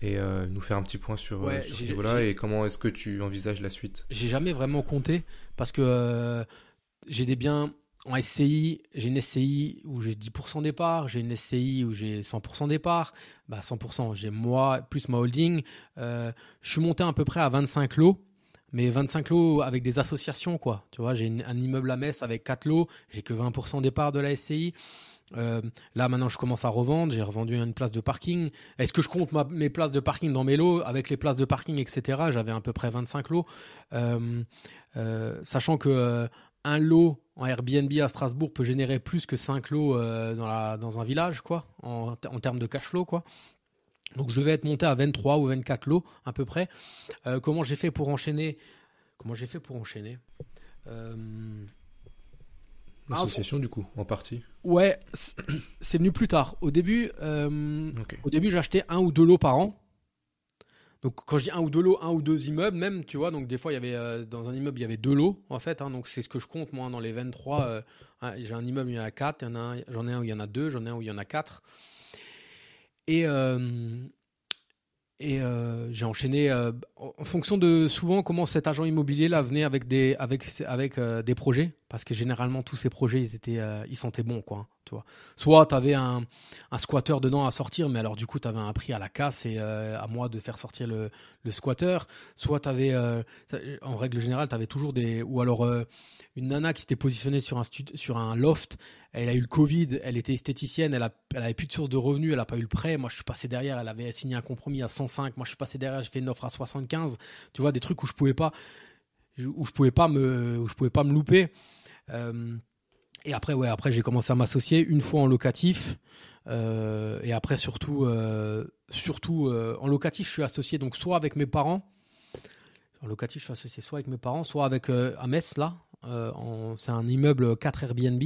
et nous faire un petit point sur, ce niveau-là et comment est-ce que tu envisages la suite? J'ai jamais vraiment compté parce que j'ai des biens en SCI, j'ai une SCI où j'ai 10% départ, j'ai une SCI où j'ai 100% départ. Bah 100%, j'ai moi plus ma holding. Euh, je suis monté à peu près à 25 lots, mais 25 lots avec des associations, quoi. Tu vois, j'ai un immeuble à Metz avec 4 lots, j'ai que 20% départ de la SCI. Euh, là maintenant je commence à revendre, j'ai revendu une place de parking. Est-ce que je compte mes places de parking dans mes lots avec les places de parking, etc. J'avais à peu près 25 lots, euh, sachant que un lot en Airbnb à Strasbourg peut générer plus que 5 lots euh, dans, un village, quoi, en, termes de cash flow, quoi. Donc je vais être monté à 23 ou 24 lots à peu près. Euh, comment j'ai fait pour enchaîner? Comment j'ai fait pour enchaîner? Euh... L'association du coup, en partie. Ouais, c'est venu plus tard. Au début, euh, au début, j'achetais un ou deux lots par an. Donc quand je dis un ou deux lots, un ou deux immeubles même, tu vois, donc des fois il y avait euh, dans un immeuble il y avait deux lots en fait, hein, donc c'est ce que je compte moi dans les 23. Euh, hein, j'ai un immeuble où il y en a quatre, j'en ai un où il y en a deux, j'en ai un où il y en a quatre. Et euh, et j'ai enchaîné en fonction de souvent comment cet agent immobilier là venait avec des avec des projets parce que généralement tous ces projets ils étaient ils sentaient bon quoi. Soit tu avais un, un squatter dedans à sortir, mais alors du coup tu avais un prix à la casse et euh, à moi de faire sortir le, le squatter. Soit tu euh, en règle générale, tu avais toujours des. Ou alors euh, une nana qui s'était positionnée sur un, sur un loft, elle a eu le Covid, elle était esthéticienne, elle, a, elle avait plus de source de revenus, elle n'a pas eu le prêt. Moi je suis passé derrière, elle avait signé un compromis à 105, moi je suis passé derrière, j'ai fait une offre à 75. Tu vois, des trucs où je pouvais pas. Où je pouvais pas me, où je pouvais pas me louper. Et après, ouais, après j'ai commencé à m'associer une fois en locatif. Euh, et après, surtout, euh, surtout euh, en locatif, je suis associé donc soit avec mes parents. En locatif, je suis associé soit avec mes parents, soit avec à Metz, là. c'est un immeuble 4 Airbnb.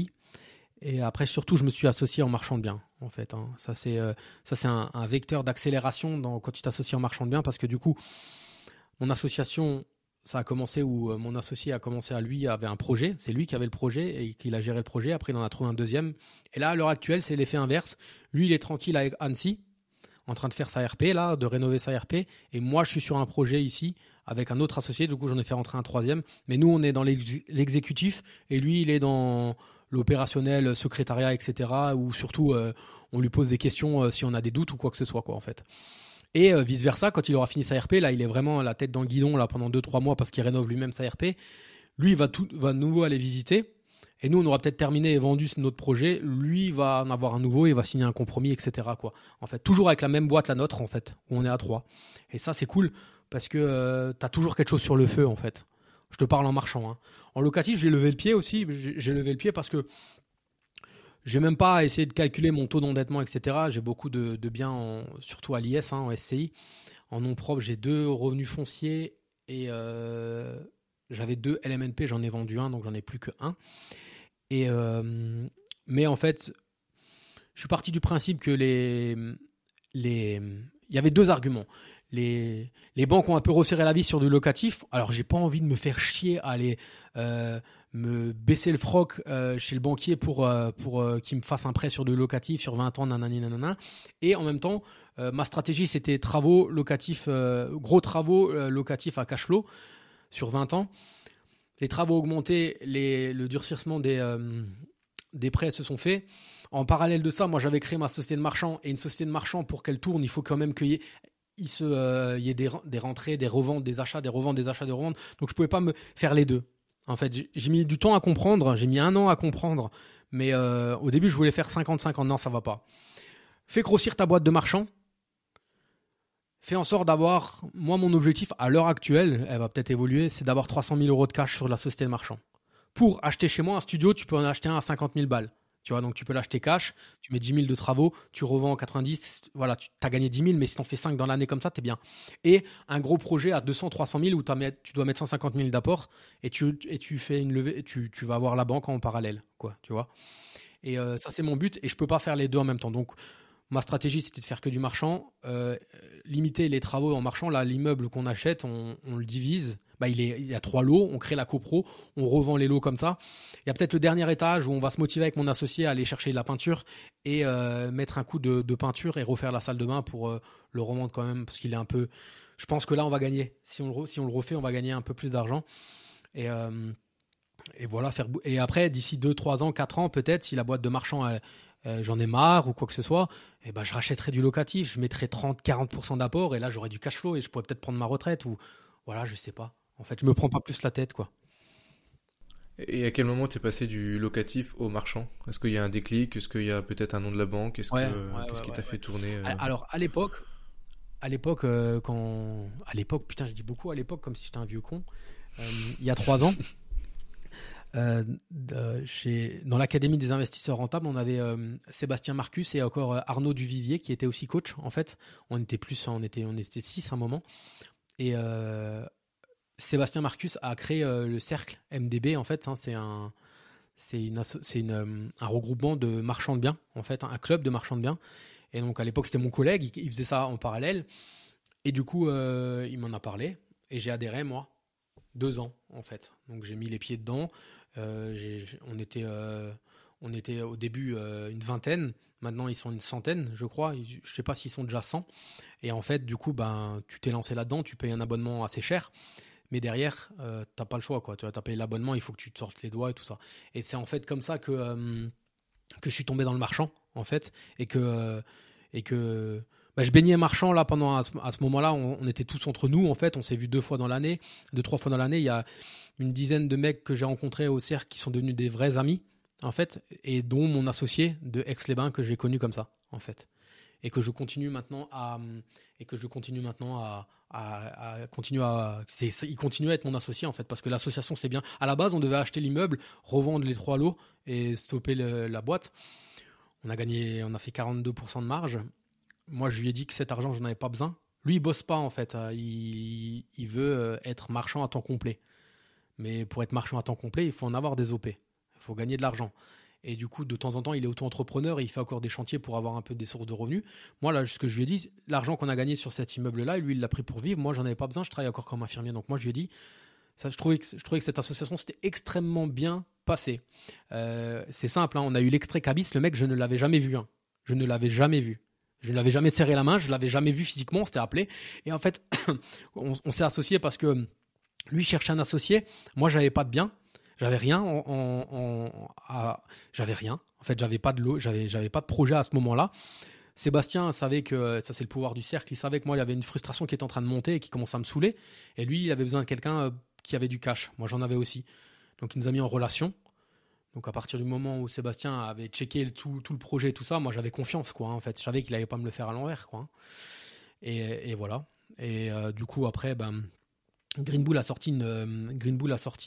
Et après, surtout, je me suis associé en marchand de biens, en fait. Hein. Ça, c'est ça un, vecteur d'accélération quand tu t'associes en marchand de biens, parce que du coup, mon association ça a commencé où euh, mon associé a commencé à lui avait un projet, c'est lui qui avait le projet et qu'il a géré le projet. Après, il en a trouvé un deuxième. Et là, à l'heure actuelle, c'est l'effet inverse. Lui, il est tranquille avec Annecy, en train de faire sa RP là, de rénover sa RP. Et moi, je suis sur un projet ici avec un autre associé. Du coup, j'en ai fait rentrer un troisième. Mais nous, on est dans l'exécutif et lui, il est dans l'opérationnel, secrétariat, etc. Ou surtout, euh, on lui pose des questions euh, si on a des doutes ou quoi que ce soit, quoi, en fait. Et euh, vice versa, quand il aura fini sa RP, là, il est vraiment la tête dans le guidon là pendant 2-3 mois parce qu'il rénove lui-même sa RP. Lui, il va, tout, va de nouveau aller visiter. Et nous, on aura peut-être terminé et vendu notre projet. Lui va en avoir un nouveau et va signer un compromis, etc. En fait, toujours avec la même boîte, la nôtre, en fait, où on est à trois. Et ça, c'est cool parce que euh, tu as toujours quelque chose sur le feu, en fait. Je te parle en marchant. Hein. En locatif, j'ai levé le pied aussi. J'ai levé le pied parce que j'ai même pas essayé de calculer mon taux d'endettement, etc. J'ai beaucoup de, biens, surtout à l'IS, hein, en SCI. En nom propre, j'ai deux revenus fonciers et euh, j'avais deux LMNP, j'en ai vendu un, donc j'en ai plus que un. Et, euh, mais en fait, je suis parti du principe que les, les, il y avait deux arguments. Les, les banques ont un peu resserré la vie sur du locatif. Alors, j'ai pas envie de me faire chier à aller euh, me baisser le froc euh, chez le banquier pour, pour qu'il me fasse un prêt sur du locatif sur 20 ans, nanani. Et en même temps, ma stratégie, c'était travaux locatifs, gros travaux locatifs à cash flow sur 20 ans les travaux ont augmenté, le durcissement des, euh, des prêts se sont faits. En parallèle de ça, moi j'avais créé ma société de marchand et une société de marchand pour qu'elle tourne, il faut quand même qu'il y ait, il euh, y ait des, des, rentrées, des reventes, des achats, des reventes, des achats, des reventes. Donc je pouvais pas me faire les deux. En fait, j'ai mis du temps à comprendre, j'ai mis un an à comprendre, mais euh, au début je voulais faire 50-50, non ça va pas. Fais grossir ta boîte de marchand, fais en sorte d'avoir, moi mon objectif à l'heure actuelle, elle va peut-être évoluer, c'est d'avoir 300 000 euros de cash sur la société de marchand. Pour acheter chez moi un studio, tu peux en acheter un à 50 000 balles. Tu donc tu peux l'acheter cash, tu mets 10 000 de travaux, tu revends 90, voilà, tu as gagné 10 000, mais si tu en fais 5 dans l'année comme ça, tu es bien. Et un gros projet à 200, 300 000 où tu dois mettre 150 000 d'apport et tu, et tu fais une levée, tu, tu vas avoir la banque en parallèle, quoi, tu vois. Et euh, ça, c'est mon but et je peux pas faire les deux en même temps. Donc, Ma stratégie, c'était de faire que du marchand, euh, limiter les travaux en marchand. Là, l'immeuble qu'on achète, on, le divise. Bah, il, y a trois lots, on crée la copro, on revend les lots comme ça. Il y a peut-être le dernier étage où on va se motiver avec mon associé à aller chercher de la peinture et euh, mettre un coup de, peinture et refaire la salle de bain pour euh, le revendre quand même parce qu'il est un peu. Je pense que là, on va gagner. Si on, le refait, on va gagner un peu plus d'argent. Et, et voilà, faire. Et après, d'ici 2, 3 ans, 4 ans, peut-être, si la boîte de marchand euh, j'en ai marre ou quoi que ce soit, eh ben, je rachèterai du locatif, je mettrai 30-40% d'apport et là j'aurai du cash flow et je pourrais peut-être prendre ma retraite ou voilà, je sais pas. En fait, je me prends pas plus la tête quoi. Et à quel moment tu es passé du locatif au marchand? Est-ce qu'il y a un déclic? Est-ce qu'il y a peut-être un nom de la banque? Qu'est-ce qui t'a fait tourner euh? Alors à l'époque, à l'époque euh, quand à l'époque putain je dis beaucoup à l'époque comme si j'étais un vieux con. il y a trois ans. Euh, chez, dans l'Académie des investisseurs rentables, on avait euh, Sébastien Marcus et encore euh, Arnaud Duvivier qui était aussi coach. En fait, on était plus, on était, on était six à un moment. Et Sébastien Marcus a créé le cercle MDB. En fait, hein, c'est un, c'est une, une, un regroupement de marchands de biens. En fait, un club de marchands de biens. Et donc à l'époque, c'était mon collègue. Il, faisait ça en parallèle. Et du coup, il m'en a parlé. Et j'ai adhéré moi deux ans en fait. Donc j'ai mis les pieds dedans. Euh, on, était, euh, on était au début euh, une vingtaine. Maintenant, ils sont une centaine, je crois. Je sais pas s'ils sont déjà 100. Et en fait, du coup, ben, tu t'es lancé là-dedans, tu payes un abonnement assez cher. Mais derrière, tu n'as pas le choix. Quoi. Tu as payé l'abonnement, il faut que tu te sortes les doigts et tout ça. Et c'est en fait comme ça que, que je suis tombé dans le marchand, en fait. Et que, et que bah, je baignais marchand là pendant à ce, moment-là. On, était tous entre nous en fait. On s'est vu deux fois dans l'année, deux trois fois dans l'année. Il y a une dizaine de mecs que j'ai rencontrés au cercle qui sont devenus des vrais amis en fait, et dont mon associé de Aix-les-Bains que j'ai connu comme ça en fait, et que je continue maintenant à et que je continue maintenant à, à, continuer à il continue à être mon associé en fait parce que l'association c'est bien. À la base, on devait acheter l'immeuble, revendre les trois lots et stopper la boîte. On a gagné, on a fait 42% de marge moi, je lui ai dit que cet argent, je n'en avais pas besoin. Lui, il bosse pas en fait. Euh, il, veut euh, être marchand à temps complet. Mais pour être marchand à temps complet, il faut en avoir des OP. Il faut gagner de l'argent. Et du coup, de temps en temps, il est auto-entrepreneur et il fait encore des chantiers pour avoir un peu des sources de revenus. Moi, là, ce que je lui ai dit, l'argent qu'on a gagné sur cet immeuble-là, lui, il l'a pris pour vivre. Moi, j'en avais pas besoin. Je travaille encore comme infirmier. Donc, moi, je lui ai dit, ça, je, trouvais que, cette association, c'était extrêmement bien passé. Euh, c'est simple. Hein. on a eu l'extrait Cabis. Le mec, je ne l'avais jamais vu. Hein. Je ne l'avais jamais vu. Je ne l'avais jamais serré la main, je l'avais jamais vu physiquement, on s'était appelé. Et en fait, on, s'est associé parce que lui cherchait un associé. Moi, j'avais pas de bien. J'avais rien en, j'avais rien. En fait, j'avais pas de j'avais, j'avais pas de projet à ce moment-là. Sébastien savait que ça c'est le pouvoir du cercle. Il savait que moi il y avait une frustration qui était en train de monter et qui commençait à me saouler. Et lui, il avait besoin de quelqu'un euh, qui avait du cash. Moi, j'en avais aussi. Donc, il nous a mis en relation. Donc à partir du moment où Sébastien avait checké tout, tout le projet, tout ça, moi j'avais confiance quoi. En fait, je savais qu'il allait pas me le faire à l'envers quoi. Et, et, voilà. Et euh, du coup après, ben, Green Bull a sorti euh,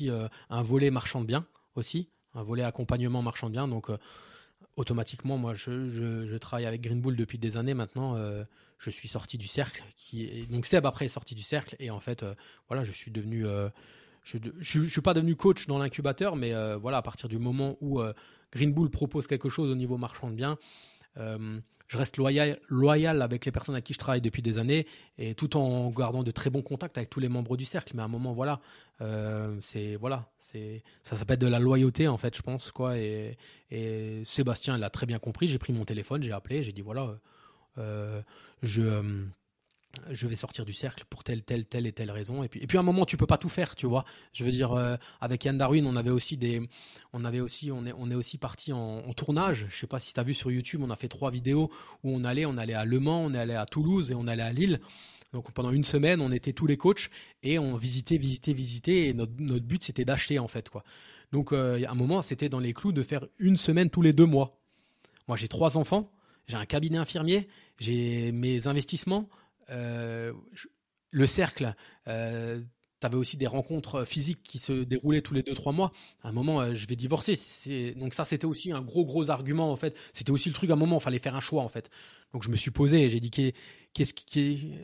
euh, un volet marchand de biens aussi, un volet accompagnement marchand de biens. Donc automatiquement, moi je, travaille avec Green Bull depuis des années maintenant. je suis sorti du cercle. Qui. Donc Seb après est sorti du cercle et en fait voilà, je suis devenu je suis pas devenu coach dans l'incubateur, mais euh, voilà, à partir du moment où euh, Green Bull propose quelque chose au niveau marchand de biens, euh, je reste loyal, loyal avec les personnes avec qui je travaille depuis des années, et tout en gardant de très bons contacts avec tous les membres du cercle. Mais à un moment, voilà, c'est voilà, c'est ça s'appelle de la loyauté en fait, je pense quoi. Et, et Sébastien l'a très bien compris. J'ai pris mon téléphone, j'ai appelé, j'ai dit voilà, je je vais sortir du cercle pour telle, telle, telle et telle raison. Et puis, et puis à un moment, tu peux pas tout faire, tu vois. Je veux dire, euh, avec Yann Darwin, on avait aussi des, on avait aussi, on est, on est aussi parti en, tournage. Je sais pas si tu as vu sur YouTube, on a fait trois vidéos où on allait, on allait à Le Mans, on allait à Toulouse et on allait à Lille. Donc pendant une semaine, on était tous les coachs et on visitait, visitait, visitait. Et notre, notre but, c'était d'acheter en fait, quoi. Donc euh, à un moment, c'était dans les clous de faire une semaine tous les deux mois. Moi, j'ai trois enfants, j'ai un cabinet infirmier, j'ai mes investissements. Euh, le cercle, euh, tu avais aussi des rencontres physiques qui se déroulaient tous les 2-3 mois. À un moment, euh, je vais divorcer. Donc ça, c'était aussi un gros, gros argument, en fait. C'était aussi le truc, à un moment, il fallait faire un choix, en fait. Donc je me suis posé et j'ai dit, qu'est-ce.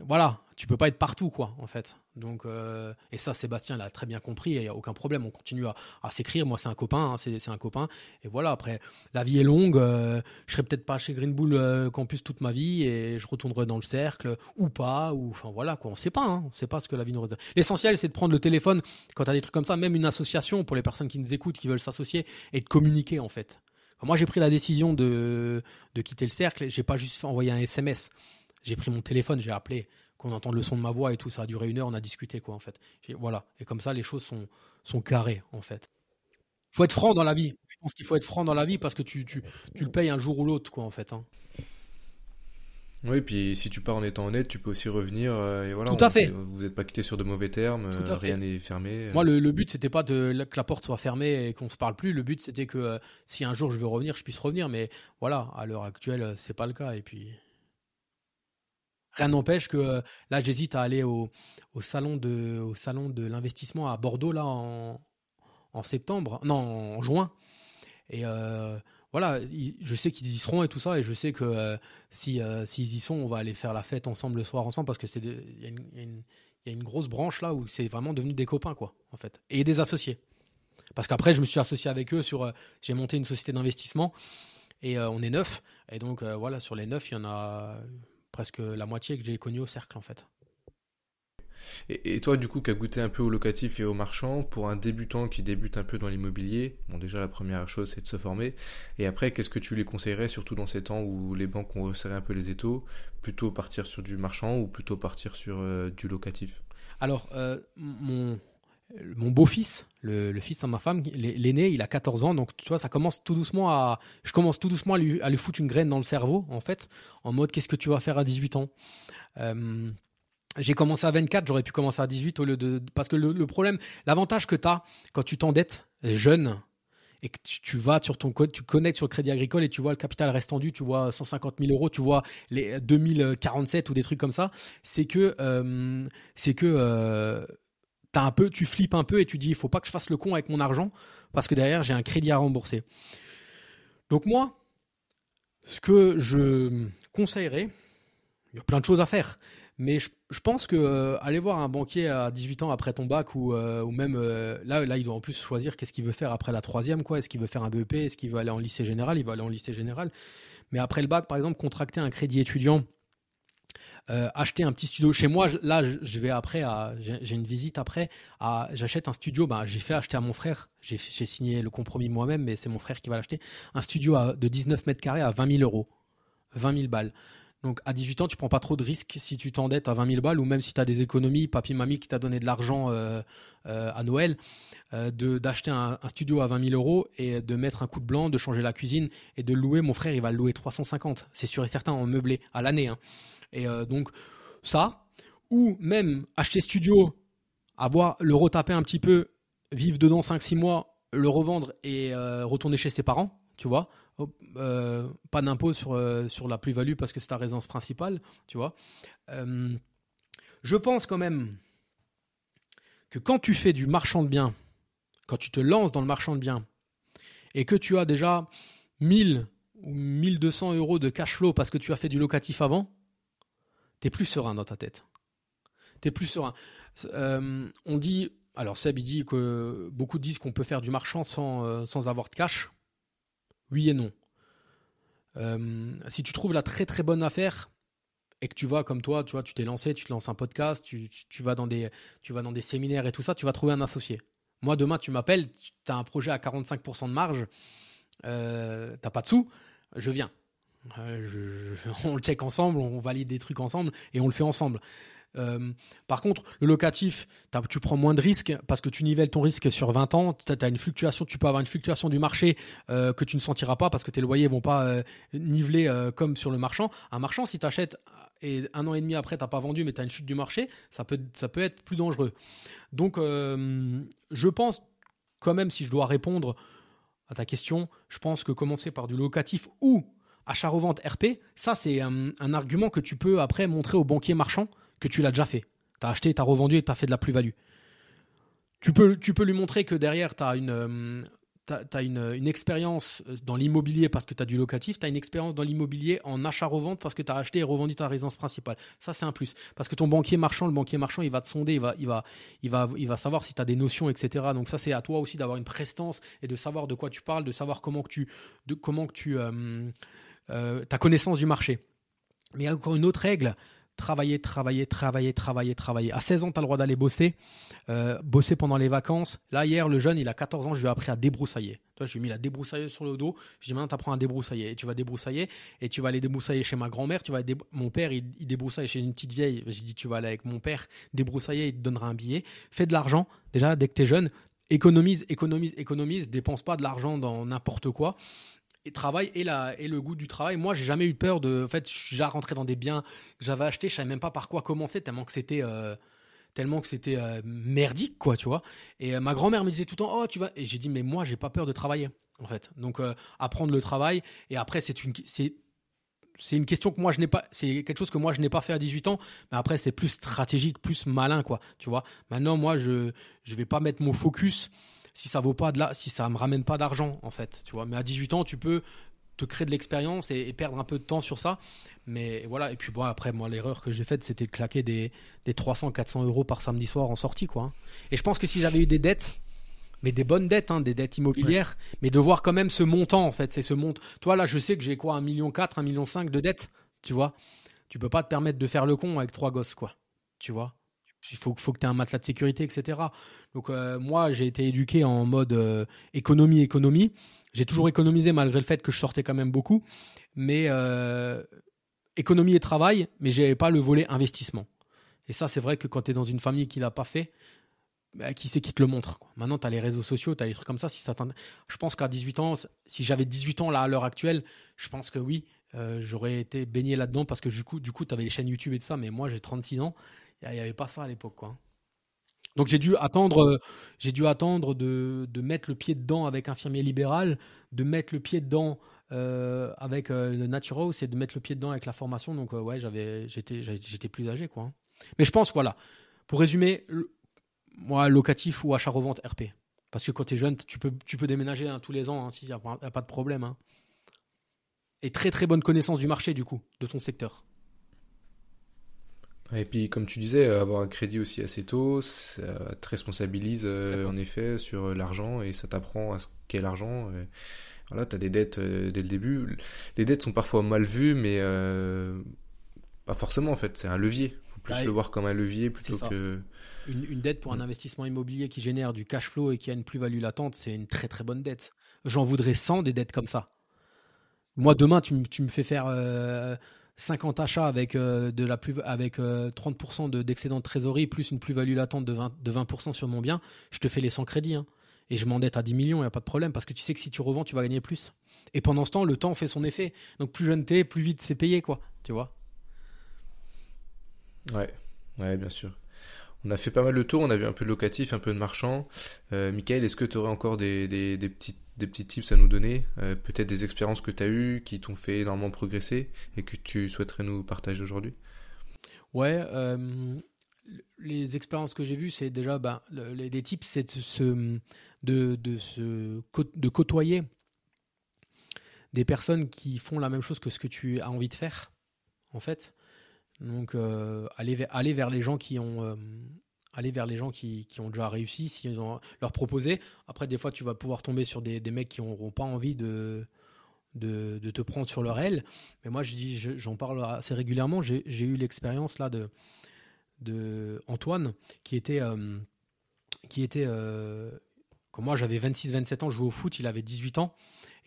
Voilà, tu peux pas être partout, quoi, en fait. Donc, euh, et ça, Sébastien l'a très bien compris, il n'y a aucun problème, on continue à, s'écrire. Moi, c'est un copain, hein, c'est un copain. Et voilà, après, la vie est longue, euh, je serai peut-être pas chez Green Bull euh, Campus toute ma vie et je retournerai dans le cercle, ou pas, ou enfin voilà, quoi. On sait pas, hein, on sait pas ce que la vie nous réserve. L'essentiel, c'est de prendre le téléphone quand tu as des trucs comme ça, même une association pour les personnes qui nous écoutent, qui veulent s'associer, et de communiquer, en fait. moi, j'ai pris la décision de, de quitter le cercle, j'ai pas juste envoyé un SMS. J'ai pris mon téléphone, j'ai appelé qu'on entende le son de ma voix et tout. Ça a duré une heure, on a discuté, quoi, en fait. Voilà. Et comme ça, les choses sont, sont carrées, en fait. faut être franc dans la vie. Je pense qu'il faut être franc dans la vie parce que tu, tu, tu le payes un jour ou l'autre, quoi, en fait. Hein. Oui, puis si tu pars en étant honnête, tu peux aussi revenir. Euh, et voilà, Tout à fait. Vous n'êtes pas quitté sur de mauvais termes, euh, rien n'est fermé. Euh. Moi, le, le but, c'était pas de, que la porte soit fermée et qu'on se parle plus. Le but, c'était que si un jour je veux revenir, je puisse revenir. Mais voilà, à l'heure actuelle, c'est pas le cas. Et puis. Rien n'empêche que euh, là, j'hésite à aller au, salon de, au salon de l'investissement à Bordeaux là en, septembre, non en juin. Et euh, voilà, je sais qu'ils y seront et tout ça, et je sais que euh, si s'ils y sont, on va aller faire la fête ensemble le soir ensemble parce que c'est il y, a une grosse branche là où c'est vraiment devenu des copains quoi, en fait, et des associés. Parce qu'après, je me suis associé avec eux sur, j'ai monté une société d'investissement et on est neuf, et donc voilà, sur les neuf, il y en a presque la moitié que j'ai connu au cercle en fait. Et, toi, du coup, qui as goûté un peu au locatif et au marchand, pour un débutant qui débute un peu dans l'immobilier, bon, déjà, la première chose, c'est de se former. Et après, qu'est-ce que tu les conseillerais, surtout dans ces temps où les banques ont resserré un peu les étaux Plutôt partir sur du marchand ou plutôt partir sur euh, du locatif? Alors, euh, mon, mon beau-fils, le, fils de ma femme, l'aîné, il a 14 ans, donc tu vois, ça commence tout doucement à, je commence tout doucement à lui, à lui foutre une graine dans le cerveau, en fait, en mode qu'est-ce que tu vas faire à 18 ans? Euh, J'ai commencé à 24, j'aurais pu commencer à 18 au lieu de, parce que le, problème, l'avantage que tu as quand tu t'endettes jeune et que tu, vas sur ton code, tu connectes sur le Crédit Agricole et tu vois le capital restendu, tu vois 150 000 euros, tu vois les 2047 ou des trucs comme ça, c'est que, euh, c'est que euh, un peu, tu flippes un peu et tu dis il faut pas que je fasse le con avec mon argent parce que derrière j'ai un crédit à rembourser. Donc moi, ce que je conseillerais, il y a plein de choses à faire, mais je, pense que euh, aller voir un banquier à 18 ans après ton bac ou, euh, même euh, là, là, il doit en plus choisir qu'est-ce qu'il veut faire après la troisième, quoi. Est-ce qu'il veut faire un BEP, est-ce qu'il veut aller en lycée général, il va aller en lycée général. Mais après le bac, par exemple, contracter un crédit étudiant euh, acheter un petit studio chez moi. Là, je vais après, j'ai une visite après. J'achète un studio. Ben, j'ai fait acheter à mon frère. J'ai signé le compromis moi-même, mais c'est mon frère qui va l'acheter. Un studio de 19 mètres carrés à 20 000 euros, 20 000 balles. Donc à 18 ans, tu prends pas trop de risques si tu t'endettes à 20 000 balles ou même si tu as des économies, papy, mamie qui t'a donné de l'argent euh, euh, à Noël, d'acheter un, studio à 20 000 euros et de mettre un coup de blanc, de changer la cuisine et de louer. Mon frère, il va le louer 350, c'est sûr et certain, en meublé à l'année. Hein. Et euh, donc, ça, ou même acheter studio, avoir le retaper un petit peu, vivre dedans 5-6 mois, le revendre et retourner chez ses parents, tu vois. pas d'impôt sur, sur la plus-value parce que c'est ta résidence principale, tu vois. je pense quand même que quand tu fais du marchand de biens, quand tu te lances dans le marchand de biens, et que tu as déjà 1000 ou 1200 euros de cash flow parce que tu as fait du locatif avant, tu es plus serein dans ta tête. Tu es plus serein. Euh, on dit, alors Seb, il dit que beaucoup disent qu'on peut faire du marchand sans, euh, avoir de cash. Oui et non. Euh, si tu trouves la très très bonne affaire, et que tu vas comme toi, tu vois, tu t'es lancé, tu te lances un podcast, tu, vas dans des, tu vas dans des séminaires et tout ça, tu vas trouver un associé. Moi, demain, tu m'appelles, tu as un projet à 45% de marge, t'as pas de sous, je viens. Euh, on le check ensemble, on valide des trucs ensemble et on le fait ensemble. Euh, par contre, le locatif, tu prends moins de risques parce que tu nivelles ton risque sur 20 ans. Une fluctuation, tu peux avoir une fluctuation du marché euh, que tu ne sentiras pas parce que tes loyers vont pas niveler comme sur le marchand. Un marchand, si tu achètes et un an et demi après, tu n'as pas vendu, mais tu as une chute du marché, ça peut, ça peut être plus dangereux. Donc, euh, je pense quand même, si je dois répondre à ta question, je pense que commencer par du locatif ou achat-revente RP, ça, c'est un, argument que tu peux après montrer au banquier marchand que tu l'as déjà fait. Tu as acheté, tu as revendu et tu as fait de la plus-value. Tu peux, lui montrer que derrière, tu as une, euh, une, expérience euh, dans l'immobilier parce que tu as du locatif, tu as une expérience dans l'immobilier en achat-revente parce que tu as acheté et revendu ta résidence principale. Ça, c'est un plus. Parce que ton banquier marchand, le banquier marchand, il va te sonder, il va, il va, il va, savoir si tu as des notions, etc. Donc ça, c'est à toi aussi d'avoir une prestance et de savoir de quoi tu parles, de savoir comment tu, de, comment tu, euh, euh, ta connaissance du marché. Mais il y a encore une autre règle, travailler, travailler, travailler, travailler, travailler. À 16 ans, tu as le droit d'aller bosser, euh, bosser pendant les vacances. Là, hier, le jeune, il a 14 ans, je lui ai appris à débroussailler. Toi, je lui ai mis la débroussailleuse sur le dos. Je lui ai dit, maintenant, tu apprends à débroussailler. Et tu vas débroussailler, et tu vas aller débroussailler chez ma grand-mère. Tu vas Mon père, il, débroussaille chez une petite vieille. J'ai dit, tu vas aller avec mon père débroussailler, il te donnera un billet. Fais de l'argent, déjà, dès que tu es jeune. Économise, économise, économise. Dépense pas de l'argent dans n'importe quoi et travail et, la, et le goût du travail. Moi, j'ai jamais eu peur de. En fait, je rentré dans des biens que j'avais achetés, je savais même pas par quoi commencer, tellement que c'était. Euh, tellement que c'était euh, merdique quoi tu vois et euh, ma grand-mère me disait tout le temps oh tu vas et j'ai dit mais moi j'ai pas peur de travailler en fait donc apprendre le travail et après c'est une c'est c'est une question que moi je n'ai pas c'est quelque chose que moi je n'ai pas fait à 18 ans mais après c'est plus stratégique plus malin quoi tu vois maintenant moi je je vais pas mettre mon focus si ça vaut pas de là, si ça me ramène pas d'argent en fait, tu vois. Mais à 18 ans, tu peux te créer de l'expérience et, perdre un peu de temps sur ça. Mais voilà, et puis bon, après, moi, l'erreur que j'ai faite, c'était de claquer des, des 300, 400 euros par samedi soir en sortie, quoi. Et je pense que si j'avais eu des dettes, mais des bonnes dettes, hein, des dettes immobilières, mais de voir quand même ce montant, en fait, c'est ce montant. Toi, là, je sais que j'ai quoi, 1,4 million, 1,5 million de dettes, tu vois. Tu peux pas te permettre de faire le con avec trois gosses, quoi. Tu vois il faut, que tu aies un matelas de sécurité, etc. Donc euh, moi, j'ai été éduqué en mode euh, économie, économie. J'ai toujours économisé malgré le fait que je sortais quand même beaucoup. Mais euh, économie et travail, mais je n'avais pas le volet investissement. Et ça, c'est vrai que quand tu es dans une famille qui l'a pas fait, bah, qui c'est qui te le montre Maintenant, tu as les réseaux sociaux, tu as les trucs comme ça. Si ça je pense qu'à 18 ans, si j'avais 18 ans là à l'heure actuelle, je pense que oui, j'aurais été baigné là-dedans parce que du coup, du coup tu avais les chaînes YouTube et tout ça. Mais moi, j'ai 36 ans il n'y avait pas ça à l'époque, quoi. Donc j'ai dû attendre, euh, de, mettre le pied dedans avec infirmier libéral, de mettre le pied dedans euh, avec euh, le c'est de mettre le pied dedans avec la formation. Donc ouais, j'avais, j'étais, plus âgé, quoi. Mais je pense, voilà, pour résumer, moi locatif ou achat revente RP, parce que quand tu es jeune, tu peux, tu peux déménager hein, tous les ans, hein, s'il n'y a, pas de problème. Hein. Et très très bonne connaissance du marché du coup, de ton secteur. Et puis, comme tu disais, avoir un crédit aussi assez tôt, ça te responsabilise euh, en effet sur l'argent et ça t'apprend à ce qu'est l'argent. Voilà, tu as des dettes euh, dès le début. Les dettes sont parfois mal vues, mais euh, pas forcément en fait. C'est un levier. Il faut plus le voir comme un levier plutôt que. Une, une, dette pour un mm. investissement immobilier qui génère du cash flow et qui a une plus-value latente, c'est une très très bonne dette. J'en voudrais 100 des dettes comme ça. Moi, demain, tu, tu me fais faire 50 achats avec, euh, de la plus, avec 30% euh, d'excédent de, trésorerie plus une plus-value latente de 20%, de 20 sur mon bien, je te fais les 100 crédits. Hein. Et je m'endette à 10 millions, il n'y a pas de problème, parce que tu sais que si tu revends, tu vas gagner plus. Et pendant ce temps, le temps fait son effet. Donc plus jeune t'es, plus vite c'est payé, quoi. Tu vois? Ouais, ouais, bien sûr. On a fait pas mal de tours, on a vu un peu de locatif, un peu de marchand. Euh, Michael, est-ce que tu aurais encore des, petits, tips à nous donner euh, Peut-être des expériences que tu as eues qui t'ont fait énormément progresser et que tu souhaiterais nous partager aujourd'hui? Ouais, euh, les expériences que j'ai vues, c'est déjà, ben, les, tips, c'est de, se, de côtoyer des personnes qui font la même chose que ce que tu as envie de faire, en fait. Donc, euh, aller, vers, aller vers les gens qui ont, euh, aller vers les gens qui, qui, ont déjà réussi, si ont, leur proposer. Après, des fois, tu vas pouvoir tomber sur des, des mecs qui n'auront pas envie de, de, de, te prendre sur leur aile. Mais moi, je dis, j'en parle assez régulièrement. J'ai eu l'expérience là de, de Antoine, qui était, euh, qui était, euh, comme moi, j'avais 26-27 ans, je jouais au foot, il avait 18 ans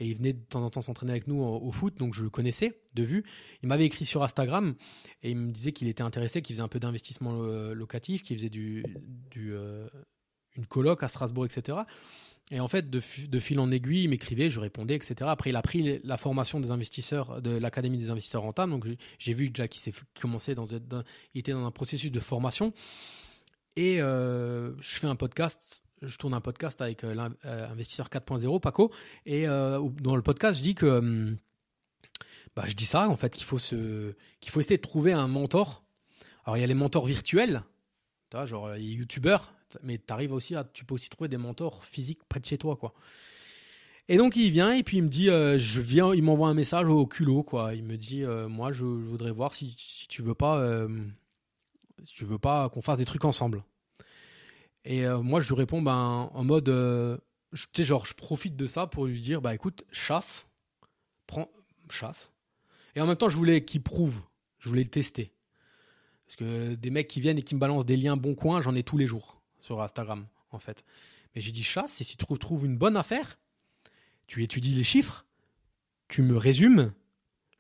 et il venait de temps en temps s'entraîner avec nous au, foot, donc je le connaissais de vue. Il m'avait écrit sur Instagram et il me disait qu'il était intéressé, qu'il faisait un peu d'investissement locatif, qu'il faisait du, du euh, une coloc à Strasbourg, etc. Et en fait, de, fil en aiguille, il m'écrivait, je répondais, etc. Après, il a pris la formation des investisseurs de l'Académie des investisseurs rentables. Donc, j'ai vu déjà qu'il s'est commencé dans, dans, il était dans un processus de formation. Et euh, je fais un podcast je tourne un podcast avec euh, l'investisseur 4.0, Paco, et euh, dans le podcast, je dis que, hum, bah, je dis ça en fait, qu'il faut se, qu'il faut essayer de trouver un mentor. Alors il y a les mentors virtuels, genre les youtubeurs, mais t'arrives aussi à, tu peux aussi trouver des mentors physiques près de chez toi, quoi. Et donc il vient et puis il me dit, euh, je viens, il m'envoie un message au culot, quoi. Il me dit, moi je, voudrais voir si, si tu veux pas, si tu veux pas qu'on fasse des trucs ensemble. Et euh, moi, je lui réponds ben, en mode, euh, tu sais, genre, je profite de ça pour lui dire, bah écoute, chasse, prends, chasse. Et en même temps, je voulais qu'il prouve, je voulais le tester. Parce que des mecs qui viennent et qui me balancent des liens bon coin, j'en ai tous les jours sur Instagram, en fait. Mais j'ai dit chasse, et si tu trouves une bonne affaire, tu étudies les chiffres, tu me résumes.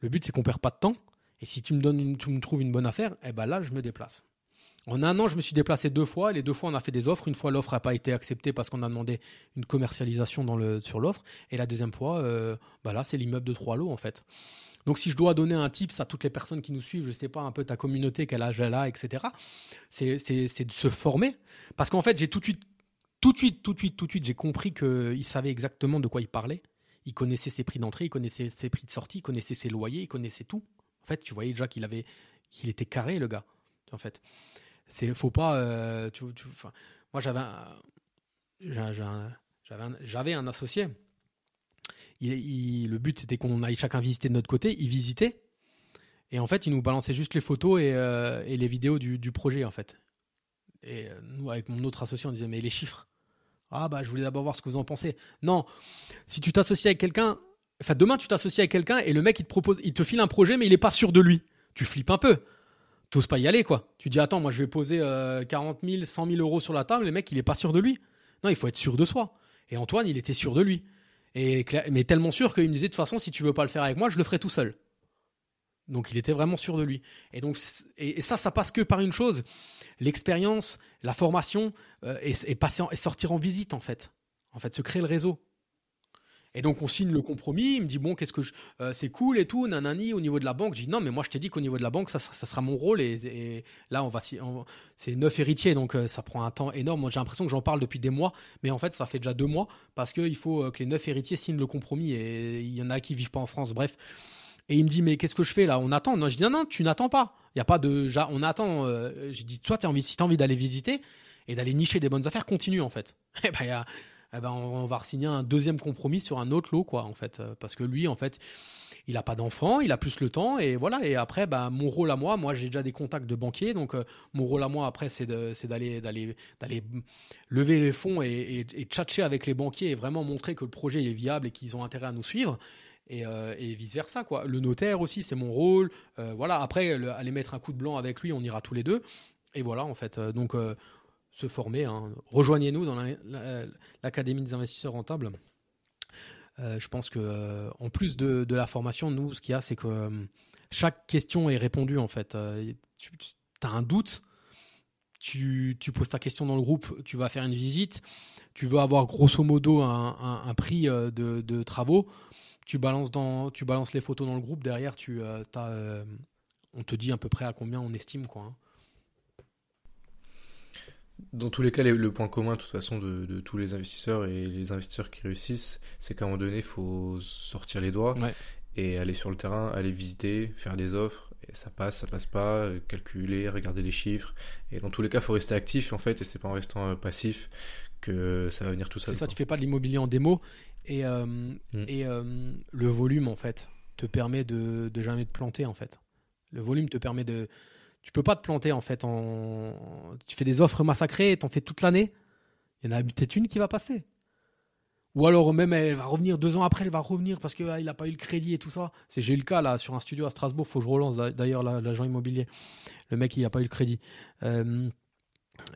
Le but, c'est qu'on perd pas de temps. Et si tu me donnes, tu me trouves une bonne affaire, eh ben là, je me déplace. En un an, je me suis déplacé deux fois. Les deux fois, on a fait des offres. Une fois, l'offre n'a pas été acceptée parce qu'on a demandé une commercialisation sur l'offre. Et la deuxième fois, euh, bah c'est l'immeuble de trois lots, en fait. Donc, si je dois donner un tips à toutes les personnes qui nous suivent, je ne sais pas un peu ta communauté, quel âge elle a, etc., c'est de se former. Parce qu'en fait, j'ai tout de suite, tout de suite, tout de suite, tout de suite, j'ai compris qu'il savait exactement de quoi il parlait. Il connaissait ses prix d'entrée, il connaissait ses prix de sortie, il connaissait ses loyers, il connaissait tout. En fait, tu voyais déjà qu'il avait, était carré, le gars. En fait. C'est faut pas. Moi, j'avais un, j'avais un, associé. Le but, c'était qu'on aille chacun visiter de notre côté. Il visitait. Et en fait, il nous balançait juste les photos et, euh, les vidéos du, du, projet, en fait. Et euh, nous, avec mon autre associé, on disait, mais les chiffres Ah, bah, je voulais d'abord voir ce que vous en pensez. Non, si tu t'associes avec quelqu'un, enfin, demain, tu t'associes avec quelqu'un et le mec, il te propose, il te file un projet, mais il n'est pas sûr de lui. Tu flippes un peu t'oses pas y aller, quoi. Tu dis, attends, moi, je vais poser 40 000, 100 000 euros sur la table, le mec, il est pas sûr de lui. Non, il faut être sûr de soi. Et Antoine, il était sûr de lui. Et, mais tellement sûr qu'il me disait, de toute façon, si tu veux pas le faire avec moi, je le ferai tout seul. Donc, il était vraiment sûr de lui. Et donc, et, ça, ça passe que par une chose l'expérience, la formation, euh, et, et, passer et sortir en visite, en fait. En fait, se créer le réseau. Et donc on signe le compromis. Il me dit bon, qu'est-ce que je, euh, c'est cool et tout, nanani au niveau de la banque. Je dis non, mais moi je t'ai dit qu'au niveau de la banque, ça, ça, sera mon rôle. Et, là, on va, c'est neuf héritiers, donc euh, ça prend un temps énorme. J'ai l'impression que j'en parle depuis des mois, mais en fait, ça fait déjà deux mois parce qu'il faut euh, que les neuf héritiers signent le compromis. Et il y en a qui vivent pas en France. Bref. Et il me dit mais qu'est-ce que je fais là? On attend. Non, je dis non, non, tu n'attends pas. Il y a pas de, on attend. J'ai dit toi, as envie, si t'as envie d'aller visiter et d'aller nicher des bonnes affaires, continue en fait. Eh ben, y a eh ben, on, va signer un deuxième compromis sur un autre lot, quoi, en fait. Euh, parce que lui, en fait, il n'a pas d'enfant, il a plus le temps, et voilà. Et après, ben, mon rôle à moi, moi, j'ai déjà des contacts de banquiers, donc euh, mon rôle à moi, après, c'est d'aller d'aller d'aller lever les fonds et, et, tchatcher avec les banquiers et vraiment montrer que le projet est viable et qu'ils ont intérêt à nous suivre. Et, euh, et, vice versa quoi. Le notaire aussi, c'est mon rôle. voilà. Après, aller mettre un coup de blanc avec lui, on ira tous les deux. Et voilà en fait. Donc se former. Hein. Rejoignez-nous dans l'Académie des investisseurs rentables. Euh, je pense que euh, en plus de, la formation, nous, ce qu'il y a, c'est que euh, chaque question est répondue en fait. tu as un doute, tu, poses ta question dans le groupe, tu vas faire une visite, tu veux avoir grosso modo un, prix de, travaux, tu balances, les photos dans le groupe, derrière, tu, on te dit à peu près à combien on estime. quoi. Hein. Dans tous les cas, le point commun, de toute façon, de, tous les investisseurs et les investisseurs qui réussissent, c'est qu'à un moment donné, il faut sortir les doigts et aller sur le terrain, aller visiter, faire des offres. Et ça passe, ça passe pas, euh, calculer, regarder les chiffres. Et dans tous les cas, il faut rester actif, en fait, et c'est pas en restant euh, passif que ça va venir tout seul. C'est ça, tu fais pas de l'immobilier en démo. Et, euh, mm. et le volume, en fait, te permet de, de jamais te planter, en fait. Le volume te permet de tu peux pas te planter en fait. En... Tu fais des offres massacrées, t'en fais toute l'année. Il y en a peut-être une qui va passer. Ou alors même elle va revenir deux ans après, elle va revenir parce qu'il ah, n'a pas eu le crédit et tout ça. C'est j'ai eu le cas là sur un studio à Strasbourg. Faut que je relance d'ailleurs l'agent immobilier. Le mec il n'a pas eu le crédit. Euh,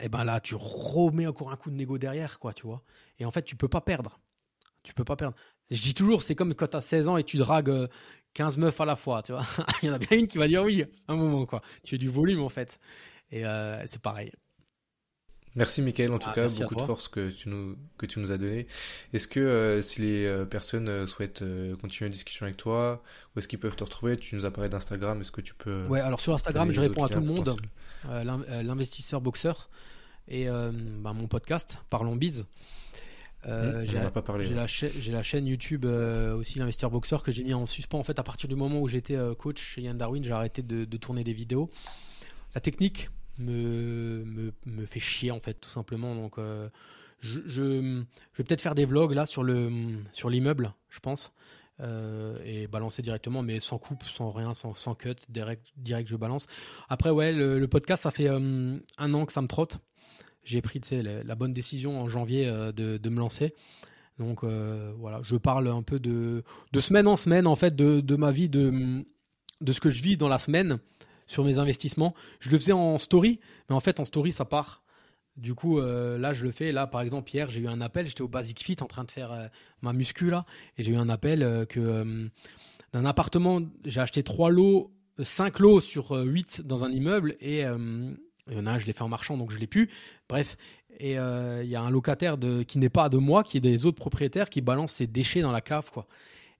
et ben là tu remets encore un coup de négo derrière quoi, tu vois. Et en fait tu peux pas perdre. Tu peux pas perdre. Je dis toujours, c'est comme quand tu as 16 ans et tu dragues 15 meufs à la fois, tu vois. Il y en a bien une qui va dire oui, un moment, quoi. Tu as du volume, en fait. Et euh, c'est pareil. Merci Mickaël, en tout ah, cas, beaucoup de force que tu nous, que tu nous as donné. Est-ce que euh, si les euh, personnes souhaitent continuer une discussion avec toi, où est-ce qu'ils peuvent te retrouver? Tu nous as parlé d'Instagram, est-ce que tu peux... Ouais, alors sur Instagram, je réponds à tout le monde, l'investisseur boxeur, et bah, mon podcast, Parlons Biz. Euh, mmh, j'ai la, J'ai la, chaîne YouTube euh, aussi l'investisseur boxeur que j'ai mis en suspens en fait à partir du moment où j'étais euh, coach chez Yann Darwin, j'ai arrêté de, tourner des vidéos. La technique me, me, fait chier en fait tout simplement donc je, je, vais peut-être faire des vlogs là sur le sur l'immeuble, je pense. et balancer directement, mais sans coupe, sans rien, sans, sans cut, direct, direct je balance. Après, ouais, le podcast, ça fait un an que ça me trotte j'ai pris la, la, bonne décision en janvier euh, de, de, me lancer. Donc euh, voilà, je parle un peu de, de semaine en semaine en fait de, de, ma vie, de, de ce que je vis dans la semaine sur mes investissements. Je le faisais en story, mais en fait en story ça part. Du coup, euh, là, je le fais. Là, par exemple, hier, j'ai eu un appel. J'étais au Basic Fit en train de faire ma muscu là, et j'ai eu un appel que d'un appartement. J'ai acheté trois lots, cinq lots sur huit dans un immeuble, et il y en a un, je l'ai fait en marchand, donc je l'ai pu. Bref, et euh, il y a un locataire qui n'est pas de moi, qui est des autres propriétaires, qui balance ses déchets dans la cave, quoi.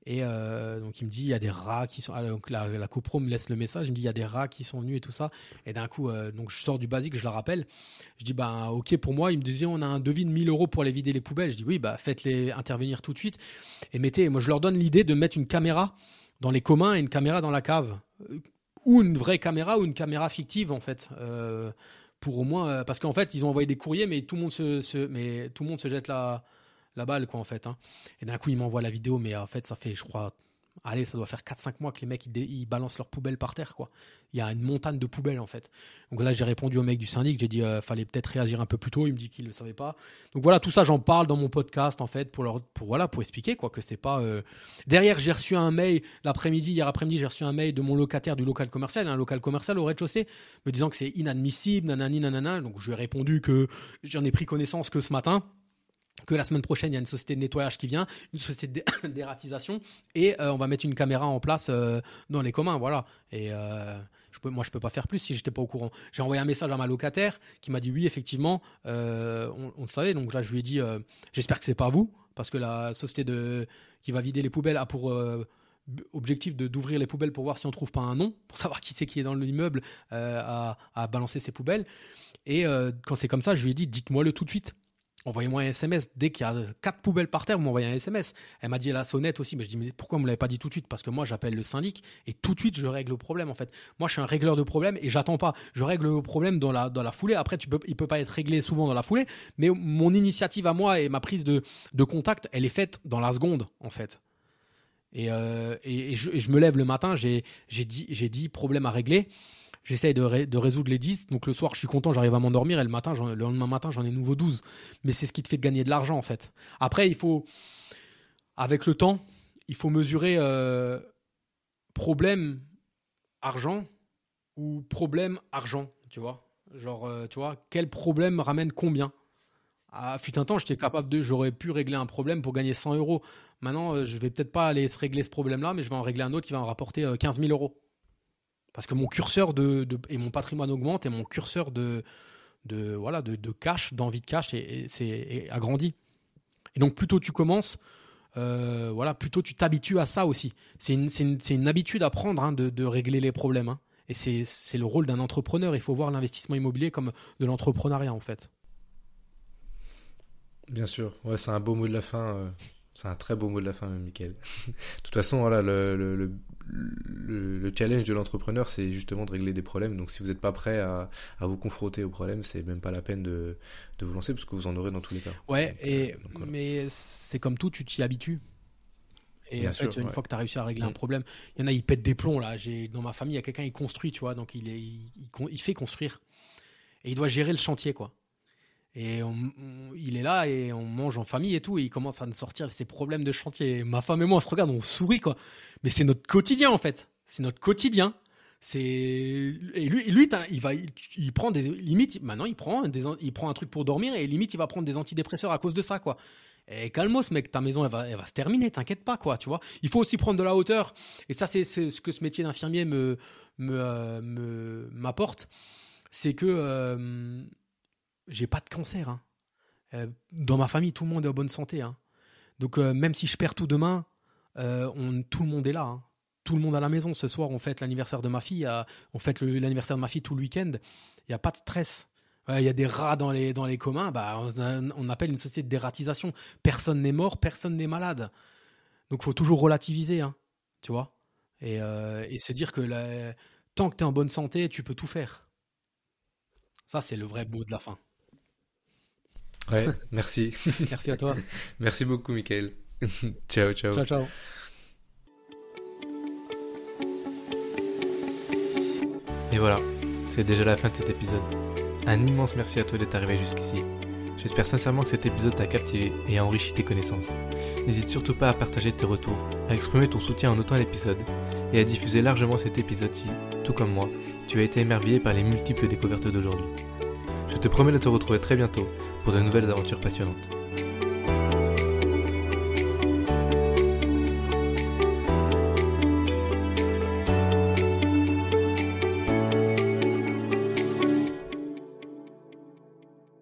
Et euh, donc il me dit il y a des rats qui sont. Ah, donc la, la copro me laisse le message, il me dit il y a des rats qui sont venus et tout ça. Et d'un coup, euh, donc je sors du basique, je la rappelle. Je dis bah ok pour moi. Il me disait on a un devis de 1000 euros pour aller vider les poubelles. Je dis oui bah faites-les intervenir tout de suite et mettez. Moi je leur donne l'idée de mettre une caméra dans les communs et une caméra dans la cave ou une vraie caméra ou une caméra fictive en fait. Euh, pour au moins euh, parce qu'en fait ils ont envoyé des courriers mais tout le monde se, tout le monde se jette la la balle quoi en fait hein. et d'un coup ils m'envoient la vidéo mais en fait ça fait je crois allez, ça doit faire 4-5 mois que les mecs ils, balancent leurs poubelles par terre, quoi. Il y a une montagne de poubelles en fait. Donc là, j'ai répondu au mec du syndic, j'ai dit euh, fallait peut-être réagir un peu plus tôt. Il me dit qu'il ne le savait pas. Donc voilà, tout ça, j'en parle dans mon podcast en fait pour leur, pour voilà, pour expliquer quoi que c'est pas. Euh, Derrière, j'ai reçu un mail l'après-midi, hier après-midi, j'ai reçu un mail de mon locataire du local commercial, un local commercial au rez-de-chaussée, me disant que c'est inadmissible, nanani, nanana. Donc je lui ai répondu que j'en ai pris connaissance que ce matin que la semaine prochaine, il y a une société de nettoyage qui vient, une société d'ératisation, et euh, on va mettre une caméra en place euh, dans les communs, voilà. Et euh, je peux, moi, je peux pas faire plus si j'étais pas au courant. J'ai envoyé un message à ma locataire qui m'a dit oui, effectivement, on, le savait. Donc là, je lui ai dit, j'espère que c'est pas vous, parce que la société qui va vider les poubelles a pour objectif d'ouvrir les poubelles pour voir si on trouve pas un nom, pour savoir qui c'est qui est dans l'immeuble à, à, balancer ses poubelles. Et quand c'est comme ça, je lui ai dit, dites-moi le tout de suite envoyez-moi un SMS. Dès qu'il y a quatre poubelles par terre, vous m'envoyez un SMS. Elle m'a dit la sonnette aussi, mais je dis mais pourquoi vous me l'avez pas dit tout de suite? Parce que moi j'appelle le syndic et tout de suite je règle le problème en fait. Moi je suis un régleur de problème et j'attends pas. Je règle le problème dans la dans la foulée. Après tu peux, il peut pas être réglé souvent dans la foulée, mais mon initiative à moi et ma prise de, de contact, elle est faite dans la seconde en fait. Et, euh, et, je, me lève le matin, j'ai dit problème à régler j'essaye de, résoudre les 10. Donc le soir, je suis content, j'arrive à m'endormir et le, matin, le lendemain matin, j'en ai nouveau 12. Mais c'est ce qui te fait gagner de l'argent en fait. Après, il faut, avec le temps, il faut mesurer euh, problème argent ou problème argent, tu vois. Genre, euh, tu vois, quel problème ramène combien? À fut un temps, j'étais capable de, j'aurais pu régler un problème pour gagner 100 euros. Maintenant, euh, je vais peut-être pas aller se régler ce problème-là, mais je vais en régler un autre qui va en rapporter 15 000 euros parce que mon curseur de, et mon patrimoine augmente et mon curseur de, voilà de, cash, d'envie de cash, et, c'est agrandi. Et donc plutôt tu commences, euh, voilà, plutôt tu t'habitues à ça aussi. C'est une, une, une, habitude à prendre hein, de, régler les problèmes. Hein. Et c'est le rôle d'un entrepreneur. Il faut voir l'investissement immobilier comme de l'entrepreneuriat en fait. Bien sûr, ouais, c'est un beau mot de la fin. euh, C'est un très beau mot de la fin, Michael. de toute façon, voilà, le, le- le challenge de l'entrepreneur, c'est justement de régler des problèmes. Donc, si vous n'êtes pas prêt à, à vous confronter aux problèmes, c'est même pas la peine de, de vous lancer parce que vous en aurez dans tous les cas. Ouais, Donc, et, euh, donc voilà. mais c'est comme tout, tu t'y habitues. Et Bien en fait, sûr, une ouais. fois que tu as réussi à régler un Mm. problème, il y en a, ils pètent des plombs là. J'ai dans ma famille, il y a quelqu'un qui construit, tu vois, donc il est, il, il il fait construire et il doit gérer le chantier, quoi. Et il est là et on mange en famille et tout, et il commence à nous sortir ses problèmes de chantier. Ma femme et moi, on se regarde, on sourit, quoi. Mais c'est notre quotidien, en fait. C'est notre quotidien. C'est et lui, lui il va, il, prend des limites. Maintenant, il prend il prend un truc pour dormir et limite, il va prendre des antidépresseurs à cause de ça, quoi. Et calmos, mec, ta maison, elle va, elle va se terminer, t'inquiète pas, quoi, tu vois. Il faut aussi prendre de la hauteur. Et ça, c'est ce que ce métier d'infirmier me, me, euh, me- m'apporte. C'est que euh, j'ai pas de cancer. hein. Euh, dans ma famille, tout le monde est en bonne santé. hein. Donc, euh, même si je perds tout demain, euh, tout le monde est là. hein. Tout le monde à la maison. Ce soir, on fête l'anniversaire de ma fille. on fête l'anniversaire de ma fille tout le week-end. Il n'y a pas de stress. Il y a des rats dans les, dans les communs. Bah, on, appelle une société de dératisation. Personne n'est mort, personne n'est malade. Donc, faut toujours relativiser. tu vois et, se dire que tant que tu es en bonne santé, tu peux tout faire. Ça, c'est le vrai mot de la fin. Ouais, merci. Merci à toi. merci beaucoup, Michael. ciao, ciao. ciao, ciao. Et voilà, c'est déjà la fin de cet épisode. Un immense merci à toi d'être arrivé jusqu'ici. J'espère sincèrement que cet épisode t'a captivé et a enrichi tes connaissances. N'hésite surtout pas à partager tes retours, à exprimer ton soutien en notant l'épisode et à diffuser largement cet épisode si, tout comme moi, tu as été émerveillé par les multiples découvertes d'aujourd'hui. Je te promets de te retrouver très bientôt pour de nouvelles aventures passionnantes.